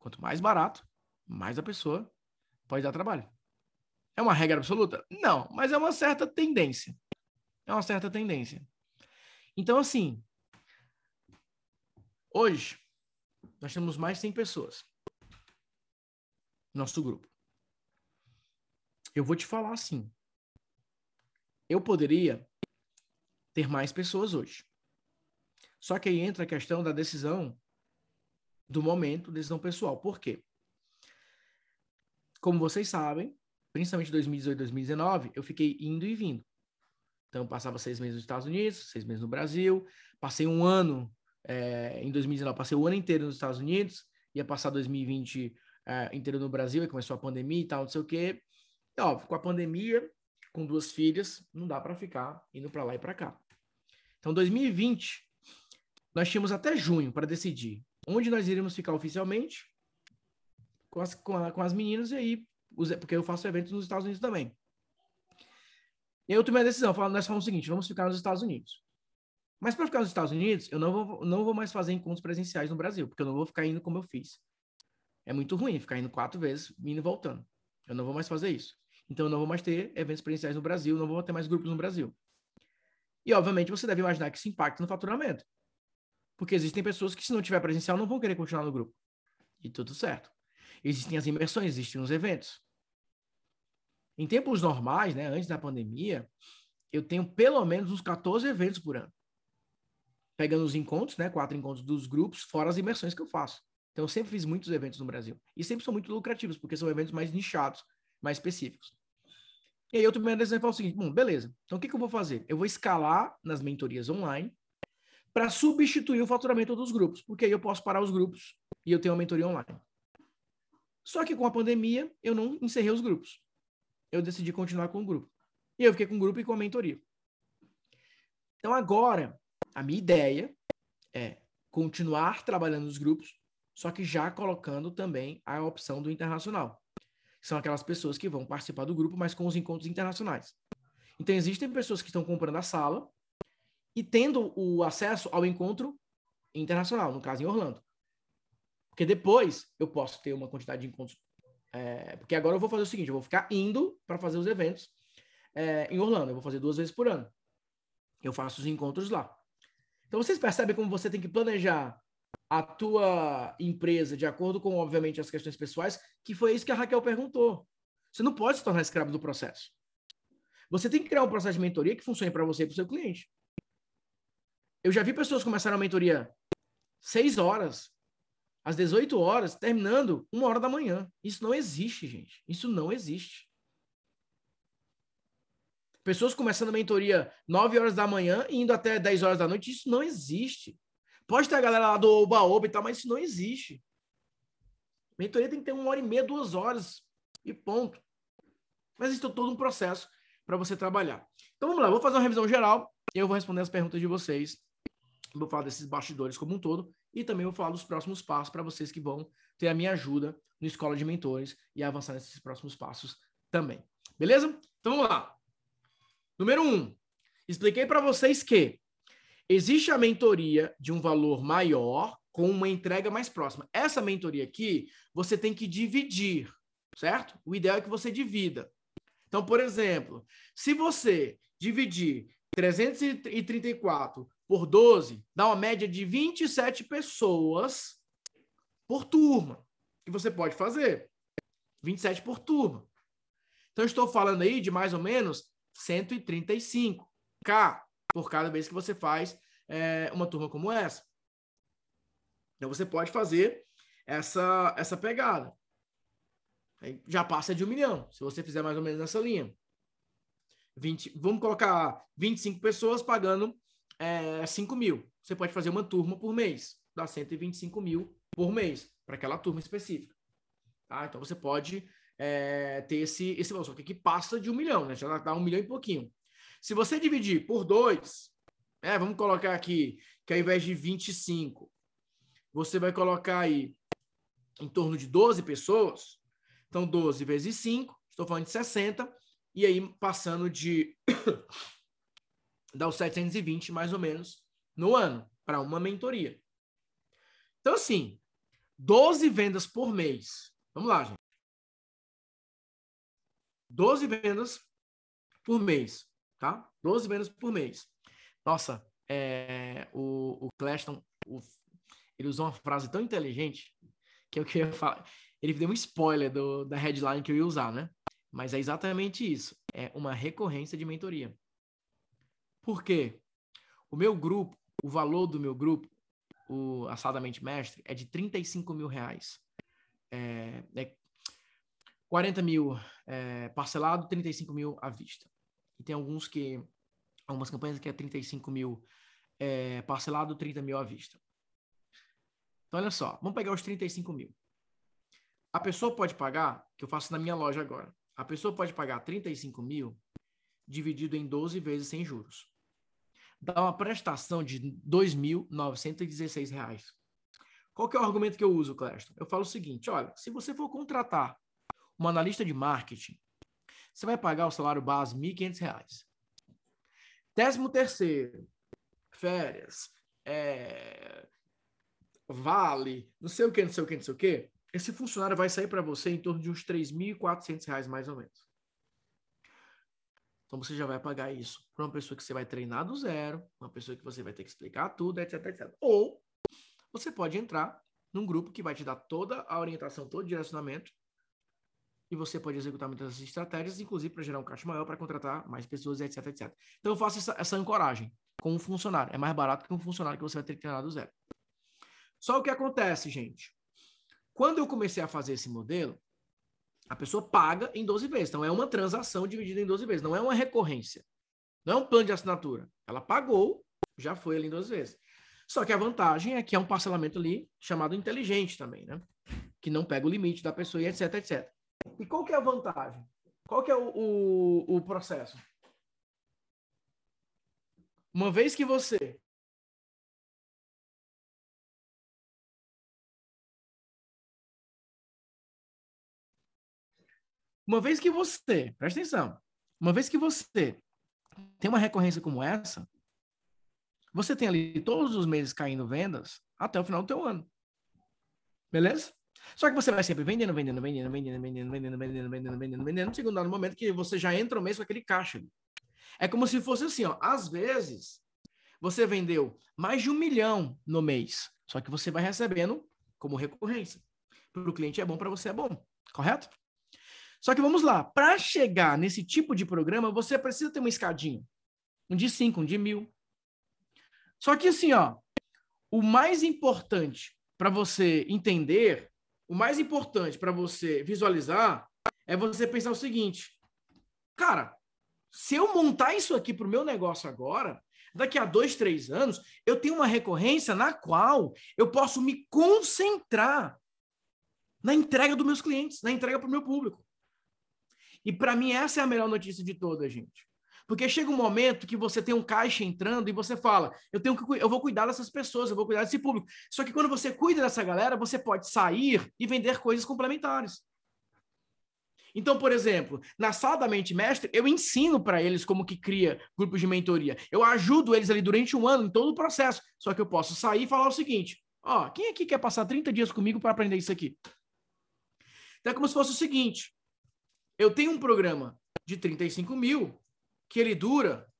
Quanto mais barato, mais a pessoa pode dar trabalho. É uma regra absoluta? Não, mas é uma certa tendência. É uma certa tendência. Então, assim, hoje, nós temos mais de 100 pessoas no nosso grupo. Eu vou te falar assim. Eu poderia ter mais pessoas hoje. Só que aí entra a questão da decisão do momento, decisão pessoal. Por quê? Como vocês sabem, principalmente 2018, 2019, eu fiquei indo e vindo. Então, eu passava seis meses nos Estados Unidos, seis meses no Brasil, passei um ano é, em 2019, passei o ano inteiro nos Estados Unidos, ia passar 2020 é, inteiro no Brasil, e começou a pandemia e tal, não sei o quê. E, óbvio, com a pandemia, com duas filhas, não dá para ficar indo para lá e para cá. Então, 2020, nós tínhamos até junho para decidir onde nós iríamos ficar oficialmente com as, com, a, com as meninas, e aí, porque eu faço eventos nos Estados Unidos também. Eu tomei a decisão, nós falamos o seguinte, vamos ficar nos Estados Unidos. Mas para ficar nos Estados Unidos, eu não vou, não vou mais fazer encontros presenciais no Brasil, porque eu não vou ficar indo como eu fiz. É muito ruim ficar indo quatro vezes, indo e voltando. Eu não vou mais fazer isso. Então, eu não vou mais ter eventos presenciais no Brasil, não vou ter mais grupos no Brasil. E, obviamente, você deve imaginar que isso impacta no faturamento. Porque existem pessoas que, se não tiver presencial, não vão querer continuar no grupo. E tudo certo. Existem as imersões, existem os eventos. Em tempos normais, né, antes da pandemia, eu tenho pelo menos uns 14 eventos por ano pegando os encontros, né, quatro encontros dos grupos, fora as imersões que eu faço. Então, eu sempre fiz muitos eventos no Brasil. E sempre são muito lucrativos, porque são eventos mais nichados, mais específicos. E aí, eu tomei a decisão e falei o seguinte: bom, beleza. Então, o que, que eu vou fazer? Eu vou escalar nas mentorias online para substituir o faturamento dos grupos, porque aí eu posso parar os grupos e eu tenho uma mentoria online. Só que com a pandemia, eu não encerrei os grupos. Eu decidi continuar com o grupo. E eu fiquei com o grupo e com a mentoria. Então, agora, a minha ideia é continuar trabalhando nos grupos, só que já colocando também a opção do internacional. São aquelas pessoas que vão participar do grupo, mas com os encontros internacionais. Então, existem pessoas que estão comprando a sala e tendo o acesso ao encontro internacional, no caso em Orlando. Porque depois eu posso ter uma quantidade de encontros. É, porque agora eu vou fazer o seguinte: eu vou ficar indo para fazer os eventos é, em Orlando. Eu vou fazer duas vezes por ano. Eu faço os encontros lá. Então vocês percebem como você tem que planejar a tua empresa de acordo com, obviamente, as questões pessoais, que foi isso que a Raquel perguntou. Você não pode se tornar escravo do processo. Você tem que criar um processo de mentoria que funcione para você e para o seu cliente. Eu já vi pessoas começarem a mentoria 6 horas, às 18 horas, terminando uma hora da manhã. Isso não existe, gente. Isso não existe. Pessoas começando a mentoria 9 horas da manhã e indo até 10 horas da noite, isso não existe. Pode ter a galera lá do Oba-Oba e tal, mas isso não existe. Mentoria tem que ter uma hora e meia, duas horas e ponto. Mas isso é todo um processo para você trabalhar. Então vamos lá, vou fazer uma revisão geral e eu vou responder as perguntas de vocês. Vou falar desses bastidores como um todo e também vou falar dos próximos passos para vocês que vão ter a minha ajuda no Escola de Mentores e avançar nesses próximos passos também. Beleza? Então vamos lá. Número um, expliquei para vocês que existe a mentoria de um valor maior com uma entrega mais próxima. Essa mentoria aqui, você tem que dividir, certo? O ideal é que você divida. Então, por exemplo, se você dividir 334 por 12, dá uma média de 27 pessoas por turma. E você pode fazer 27 por turma. Então, estou falando aí de mais ou menos 135k por cada vez que você faz é, uma turma como essa. Então você pode fazer essa, essa pegada. Aí já passa de um milhão, se você fizer mais ou menos nessa linha. 20, vamos colocar 25 pessoas pagando é, 5 mil. Você pode fazer uma turma por mês, dá 125 mil por mês, para aquela turma específica. Tá? Então você pode é, ter esse, esse valor. Só que aqui passa de um milhão, né? Já dá um milhão e pouquinho. Se você dividir por dois, é, vamos colocar aqui que ao invés de 25, você vai colocar aí em torno de 12 pessoas. Então, 12 vezes 5, estou falando de 60, e aí passando de. Dá os 720 mais ou menos no ano, para uma mentoria. Então, assim, 12 vendas por mês. Vamos lá, gente. 12 vendas por mês, tá? 12 vendas por mês. Nossa, é, o, o Claston, o, ele usou uma frase tão inteligente que eu queria falar. Ele deu um spoiler do, da headline que eu ia usar, né? Mas é exatamente isso. É uma recorrência de mentoria. Por quê? O meu grupo, o valor do meu grupo, o Assadamente Mestre, é de 35 mil reais. É, é 40 mil é, parcelado, 35 mil à vista. E tem alguns que, algumas campanhas que é 35 mil é, parcelado, 30 mil à vista. Então, olha só, vamos pegar os 35 mil. A pessoa pode pagar, que eu faço na minha loja agora, a pessoa pode pagar 35 mil dividido em 12 vezes sem juros. Dá uma prestação de R$ 2.916. Qual que é o argumento que eu uso, Clésto? Eu falo o seguinte, olha, se você for contratar um analista de marketing, você vai pagar o salário base R$ 1.500. Décimo terceiro, férias, é, vale, não sei o que, não sei o que, não sei o que, esse funcionário vai sair para você em torno de uns R$ 3.400 mais ou menos. Então você já vai pagar isso para uma pessoa que você vai treinar do zero, uma pessoa que você vai ter que explicar tudo, etc, etc. Ou você pode entrar num grupo que vai te dar toda a orientação, todo o direcionamento, e você pode executar muitas estratégias, inclusive para gerar um caixa maior, para contratar mais pessoas, etc, etc. Então eu faço essa, essa ancoragem com um funcionário. É mais barato que um funcionário que você vai ter que treinar do zero. Só o que acontece, gente? Quando eu comecei a fazer esse modelo, a pessoa paga em 12 vezes. Então, é uma transação dividida em 12 vezes, não é uma recorrência. Não é um plano de assinatura. Ela pagou, já foi ali em 12 vezes. Só que a vantagem é que é um parcelamento ali chamado inteligente também, né? Que não pega o limite da pessoa e etc, etc. E qual que é a vantagem? Qual que é o, o, o processo? Uma vez que você Uma vez que você, presta atenção, uma vez que você tem uma recorrência como essa, você tem ali todos os meses caindo vendas até o final do teu ano. Beleza? Só que você vai sempre vendendo, vendendo, vendendo, vendendo, vendendo, vendendo, vendendo, vendendo, vendendo, vendendo, chegando no momento que você já entra o mês com aquele caixa. É como se fosse assim, ó. Às vezes, você vendeu mais de um milhão no mês, só que você vai recebendo como recorrência. Para o cliente é bom, para você é bom. Correto? Só que vamos lá, para chegar nesse tipo de programa, você precisa ter uma escadinha. Um de 5, um de mil. Só que assim, ó, o mais importante para você entender, o mais importante para você visualizar, é você pensar o seguinte: cara, se eu montar isso aqui para o meu negócio agora, daqui a dois, três anos, eu tenho uma recorrência na qual eu posso me concentrar na entrega dos meus clientes, na entrega para o meu público. E para mim essa é a melhor notícia de todas, gente. Porque chega um momento que você tem um caixa entrando e você fala: eu tenho que eu vou cuidar dessas pessoas, eu vou cuidar desse público. Só que quando você cuida dessa galera, você pode sair e vender coisas complementares. Então, por exemplo, na sala da mente mestre, eu ensino para eles como que cria grupos de mentoria. Eu ajudo eles ali durante um ano em todo o processo. Só que eu posso sair e falar o seguinte: ó, quem aqui quer passar 30 dias comigo para aprender isso aqui? Então é como se fosse o seguinte: eu tenho um programa de 35 mil que ele dura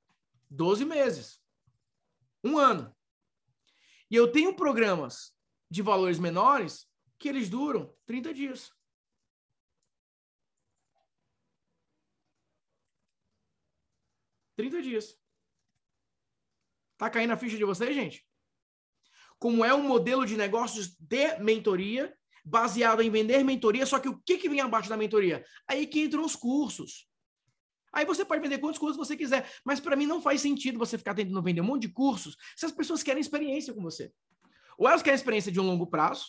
12 meses, um ano. E eu tenho programas de valores menores que eles duram 30 dias. Trinta dias. Tá caindo a ficha de vocês, gente? Como é um modelo de negócios de mentoria baseado em vender mentoria, só que o que, que vem abaixo da mentoria? Aí que entram os cursos. Aí você pode vender quantos cursos você quiser, mas para mim não faz sentido você ficar tentando vender um monte de cursos se as pessoas querem experiência com você. Ou elas querem experiência de um longo prazo,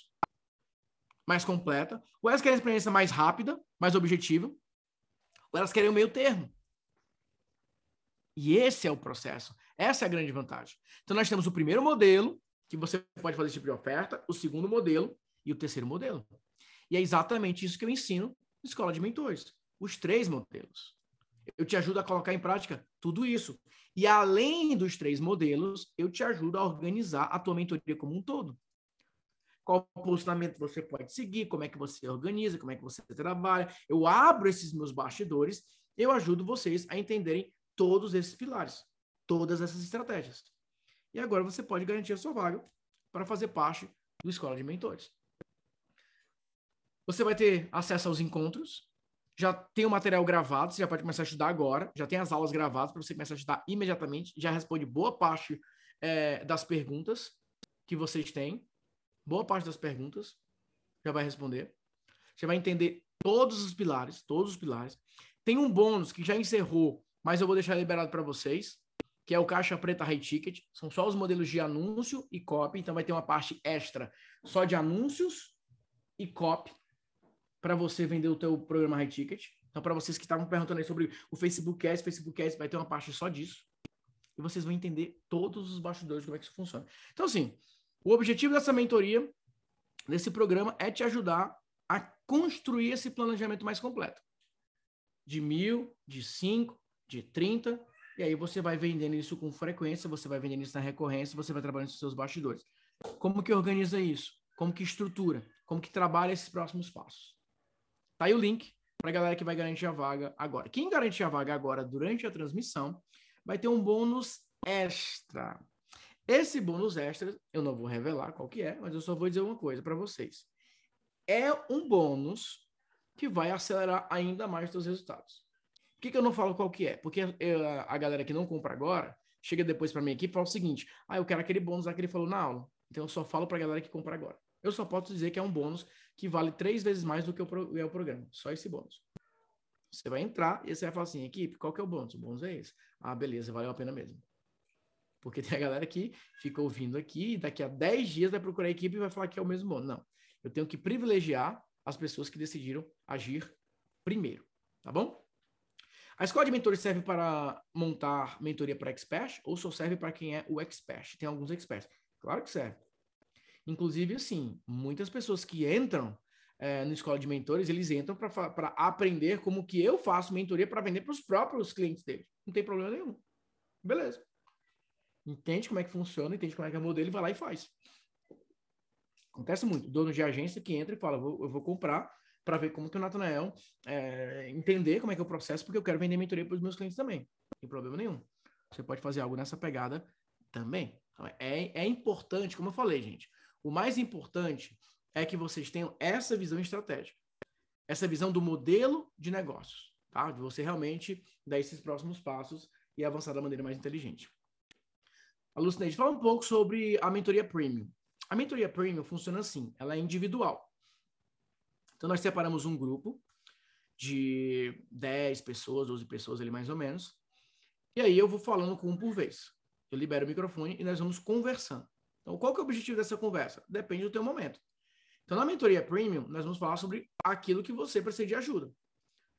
mais completa, ou elas querem experiência mais rápida, mais objetiva, ou elas querem o meio termo. E esse é o processo. Essa é a grande vantagem. Então, nós temos o primeiro modelo, que você pode fazer esse tipo de oferta, o segundo modelo, e o terceiro modelo. E é exatamente isso que eu ensino na escola de mentores. Os três modelos. Eu te ajudo a colocar em prática tudo isso. E além dos três modelos, eu te ajudo a organizar a tua mentoria como um todo. Qual posicionamento você pode seguir, como é que você organiza, como é que você trabalha. Eu abro esses meus bastidores, eu ajudo vocês a entenderem todos esses pilares, todas essas estratégias. E agora você pode garantir a sua vaga para fazer parte do Escola de Mentores. Você vai ter acesso aos encontros, já tem o material gravado, você já pode começar a estudar agora, já tem as aulas gravadas para você começar a estudar imediatamente, já responde boa parte é, das perguntas que vocês têm, boa parte das perguntas já vai responder. Você vai entender todos os pilares, todos os pilares. Tem um bônus que já encerrou, mas eu vou deixar liberado para vocês, que é o caixa preta high ticket. São só os modelos de anúncio e copy, então vai ter uma parte extra só de anúncios e copy para você vender o teu programa High Ticket. Então, para vocês que estavam perguntando aí sobre o Facebook Ads, Facebook Ads vai ter uma parte só disso. E vocês vão entender todos os bastidores como é que isso funciona. Então, assim, o objetivo dessa mentoria, desse programa, é te ajudar a construir esse planejamento mais completo. De mil, de cinco, de trinta, e aí você vai vendendo isso com frequência, você vai vendendo isso na recorrência, você vai trabalhando com seus bastidores. Como que organiza isso? Como que estrutura? Como que trabalha esses próximos passos? Tá aí o link para a galera que vai garantir a vaga agora. Quem garante a vaga agora durante a transmissão vai ter um bônus extra. Esse bônus extra, eu não vou revelar qual que é, mas eu só vou dizer uma coisa para vocês. É um bônus que vai acelerar ainda mais os seus resultados. Por que, que eu não falo qual que é? Porque eu, a galera que não compra agora, chega depois para minha equipe e fala o seguinte, ah, eu quero aquele bônus lá que ele falou na aula. Então eu só falo para a galera que compra agora. Eu só posso dizer que é um bônus que vale três vezes mais do que o, é o programa. Só esse bônus. Você vai entrar e você vai falar assim, equipe, qual que é o bônus? O bônus é esse. Ah, beleza, valeu a pena mesmo. Porque tem a galera que fica ouvindo aqui e daqui a 10 dias vai procurar a equipe e vai falar que é o mesmo bônus. Não. Eu tenho que privilegiar as pessoas que decidiram agir primeiro. Tá bom? A escola de mentores serve para montar mentoria para expert ou só serve para quem é o expert? Tem alguns experts. Claro que serve. Inclusive, assim, muitas pessoas que entram é, na escola de mentores, eles entram para aprender como que eu faço mentoria para vender para os próprios clientes deles. Não tem problema nenhum. Beleza. Entende como é que funciona, entende como é que é o modelo e vai lá e faz. Acontece muito. Dono de agência que entra e fala, vou, eu vou comprar para ver como que o Natanael é, entender como é que é o processo, porque eu quero vender mentoria para os meus clientes também. Não tem problema nenhum. Você pode fazer algo nessa pegada também. Então, é, é importante, como eu falei, gente. O mais importante é que vocês tenham essa visão estratégica, essa visão do modelo de negócios, tá? De você realmente dar esses próximos passos e avançar da maneira mais inteligente. A Lucineide, fala um pouco sobre a mentoria premium. A mentoria premium funciona assim, ela é individual. Então, nós separamos um grupo de 10 pessoas, 12 pessoas ali mais ou menos, e aí eu vou falando com um por vez. Eu libero o microfone e nós vamos conversando. Então, qual que é o objetivo dessa conversa? Depende do teu momento. Então, na mentoria premium, nós vamos falar sobre aquilo que você precisa de ajuda.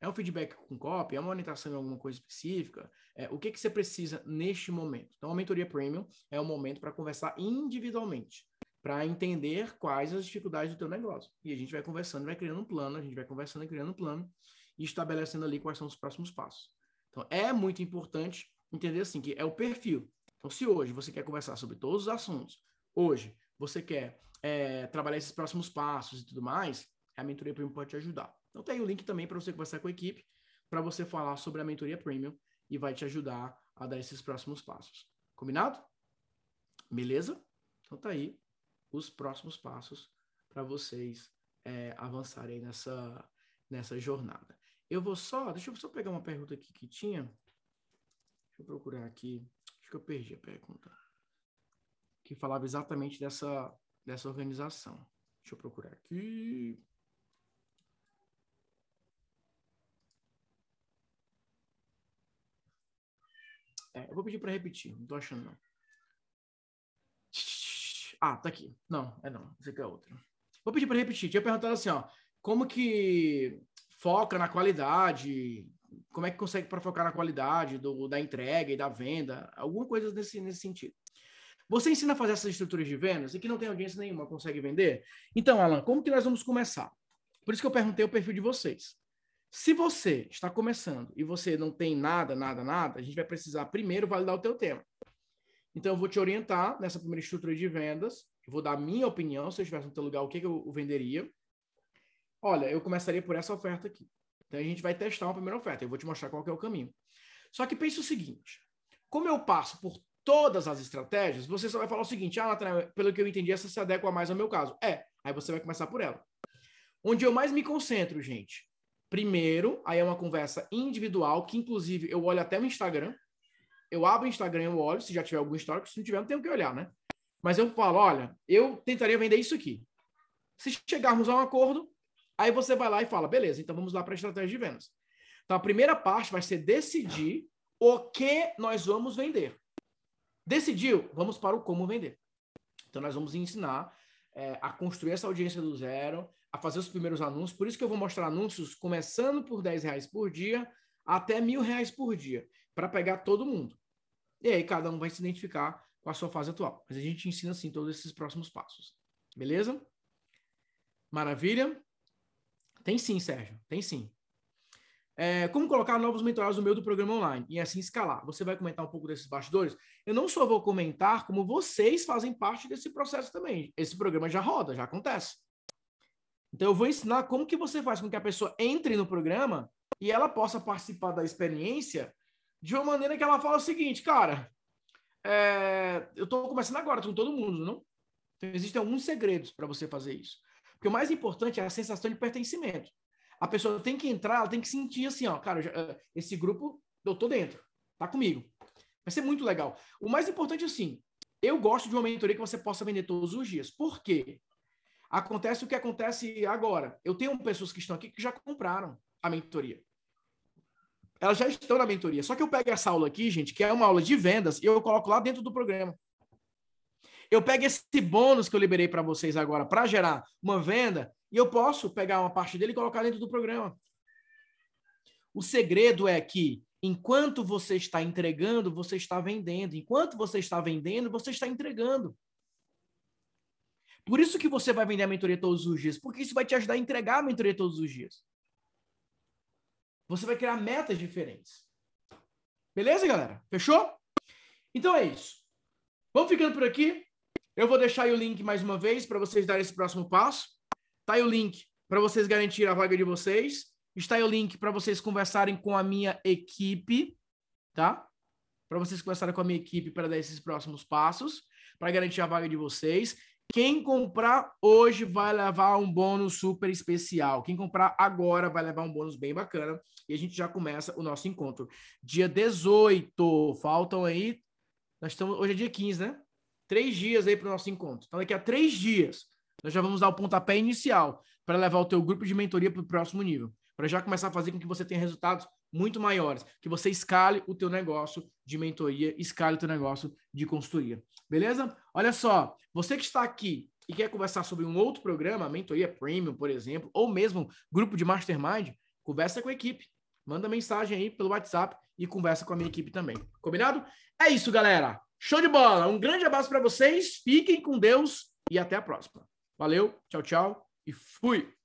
É um feedback com copy, é uma orientação em alguma coisa específica, é, o que, que você precisa neste momento. Então, a mentoria premium é o momento para conversar individualmente, para entender quais as dificuldades do teu negócio. E a gente vai conversando, vai criando um plano, a gente vai conversando e criando um plano e estabelecendo ali quais são os próximos passos. Então, é muito importante entender assim que é o perfil. Então, se hoje você quer conversar sobre todos os assuntos, hoje você quer é, trabalhar esses próximos passos e tudo mais, a mentoria premium pode te ajudar. Então tem o link também para você conversar com a equipe, para você falar sobre a mentoria premium e vai te ajudar a dar esses próximos passos. Combinado? Beleza? Então tá aí os próximos passos para vocês é, avançarem nessa, nessa jornada. Eu vou só, deixa eu só pegar uma pergunta aqui que tinha. Deixa eu procurar aqui. Acho que eu perdi a pergunta que falava exatamente dessa, dessa organização. Deixa eu procurar aqui. É, eu vou pedir para repetir, não tô achando não. Ah, tá aqui. Não, é não, esse aqui é outro. Vou pedir para repetir. Tinha perguntado assim, ó, como que foca na qualidade, como é que consegue para focar na qualidade do, da entrega e da venda, alguma coisa nesse, nesse sentido. Você ensina a fazer essas estruturas de vendas e que não tem audiência nenhuma, consegue vender? Então, Alan, como que nós vamos começar? Por isso que eu perguntei o perfil de vocês. Se você está começando e você não tem nada, nada, nada, a gente vai precisar primeiro validar o teu tema. Então, eu vou te orientar nessa primeira estrutura de vendas. Eu vou dar a minha opinião, se eu estivesse no teu lugar, o que, que eu venderia. Olha, eu começaria por essa oferta aqui. Então, a gente vai testar uma primeira oferta. Eu vou te mostrar qual é o caminho. Só que pense o seguinte. Como eu passo por todas as estratégias, você só vai falar o seguinte: ah, Nathanael, pelo que eu entendi, essa se adequa mais ao meu caso. É, aí você vai começar por ela. Onde eu mais me concentro, gente. Primeiro, aí é uma conversa individual, que inclusive eu olho até no Instagram. Eu abro o Instagram, eu olho, se já tiver algum histórico, se não tiver, não tenho que olhar, né? Mas eu falo, olha, eu tentaria vender isso aqui. Se chegarmos a um acordo, aí você vai lá e fala, beleza, então vamos lá para a estratégia de vendas. Então a primeira parte vai ser decidir o que nós vamos vender. Decidiu? Vamos para o como vender. Então, nós vamos ensinar é, a construir essa audiência do zero, a fazer os primeiros anúncios. Por isso que eu vou mostrar anúncios começando por 10 reais por dia até mil reais por dia, para pegar todo mundo. E aí cada um vai se identificar com a sua fase atual. Mas a gente ensina assim todos esses próximos passos. Beleza? Maravilha? Tem sim, Sérgio. Tem sim. É, como colocar novos mentorados no meio do programa online e assim escalar. Você vai comentar um pouco desses bastidores? Eu não só vou comentar, como vocês fazem parte desse processo também. Esse programa já roda, já acontece. Então eu vou ensinar como que você faz com que a pessoa entre no programa e ela possa participar da experiência de uma maneira que ela fala o seguinte, cara, é, eu estou começando agora com todo mundo, não? Então, existem alguns segredos para você fazer isso. Porque o mais importante é a sensação de pertencimento a pessoa tem que entrar, ela tem que sentir assim, ó, cara, já, eh, esse grupo, eu tô dentro, tá comigo. Vai ser muito legal. O mais importante, assim, eu gosto de uma mentoria que você possa vender todos os dias. Por quê? Acontece o que acontece agora. Eu tenho pessoas que estão aqui que já compraram a mentoria. Elas já estão na mentoria. Só que eu pego essa aula aqui, gente, que é uma aula de vendas, e eu coloco lá dentro do programa. Eu pego esse bônus que eu liberei para vocês agora para gerar uma venda e eu posso pegar uma parte dele e colocar dentro do programa. O segredo é que enquanto você está entregando, você está vendendo. Enquanto você está vendendo, você está entregando. Por isso que você vai vender a mentoria todos os dias, porque isso vai te ajudar a entregar a mentoria todos os dias. Você vai criar metas diferentes. Beleza, galera? Fechou? Então é isso. Vamos ficando por aqui. Eu vou deixar o link mais uma vez para vocês darem esse próximo passo. Tá aí o link para vocês garantirem a vaga de vocês. Está aí o link para vocês conversarem com a minha equipe, tá? Para vocês conversarem com a minha equipe para dar esses próximos passos, para garantir a vaga de vocês. Quem comprar hoje vai levar um bônus super especial. Quem comprar agora vai levar um bônus bem bacana. E a gente já começa o nosso encontro. Dia 18. Faltam aí. Nós estamos. Hoje é dia 15, né? Três dias aí para o nosso encontro. Então, daqui a três dias nós já vamos dar o pontapé inicial para levar o teu grupo de mentoria para o próximo nível, para já começar a fazer com que você tenha resultados muito maiores, que você escale o teu negócio de mentoria, escale o teu negócio de consultoria. Beleza? Olha só, você que está aqui e quer conversar sobre um outro programa, mentoria premium, por exemplo, ou mesmo grupo de mastermind, conversa com a equipe. Manda mensagem aí pelo WhatsApp e conversa com a minha equipe também. Combinado? É isso, galera. Show de bola. Um grande abraço para vocês. Fiquem com Deus e até a próxima. Valeu, tchau, tchau e fui!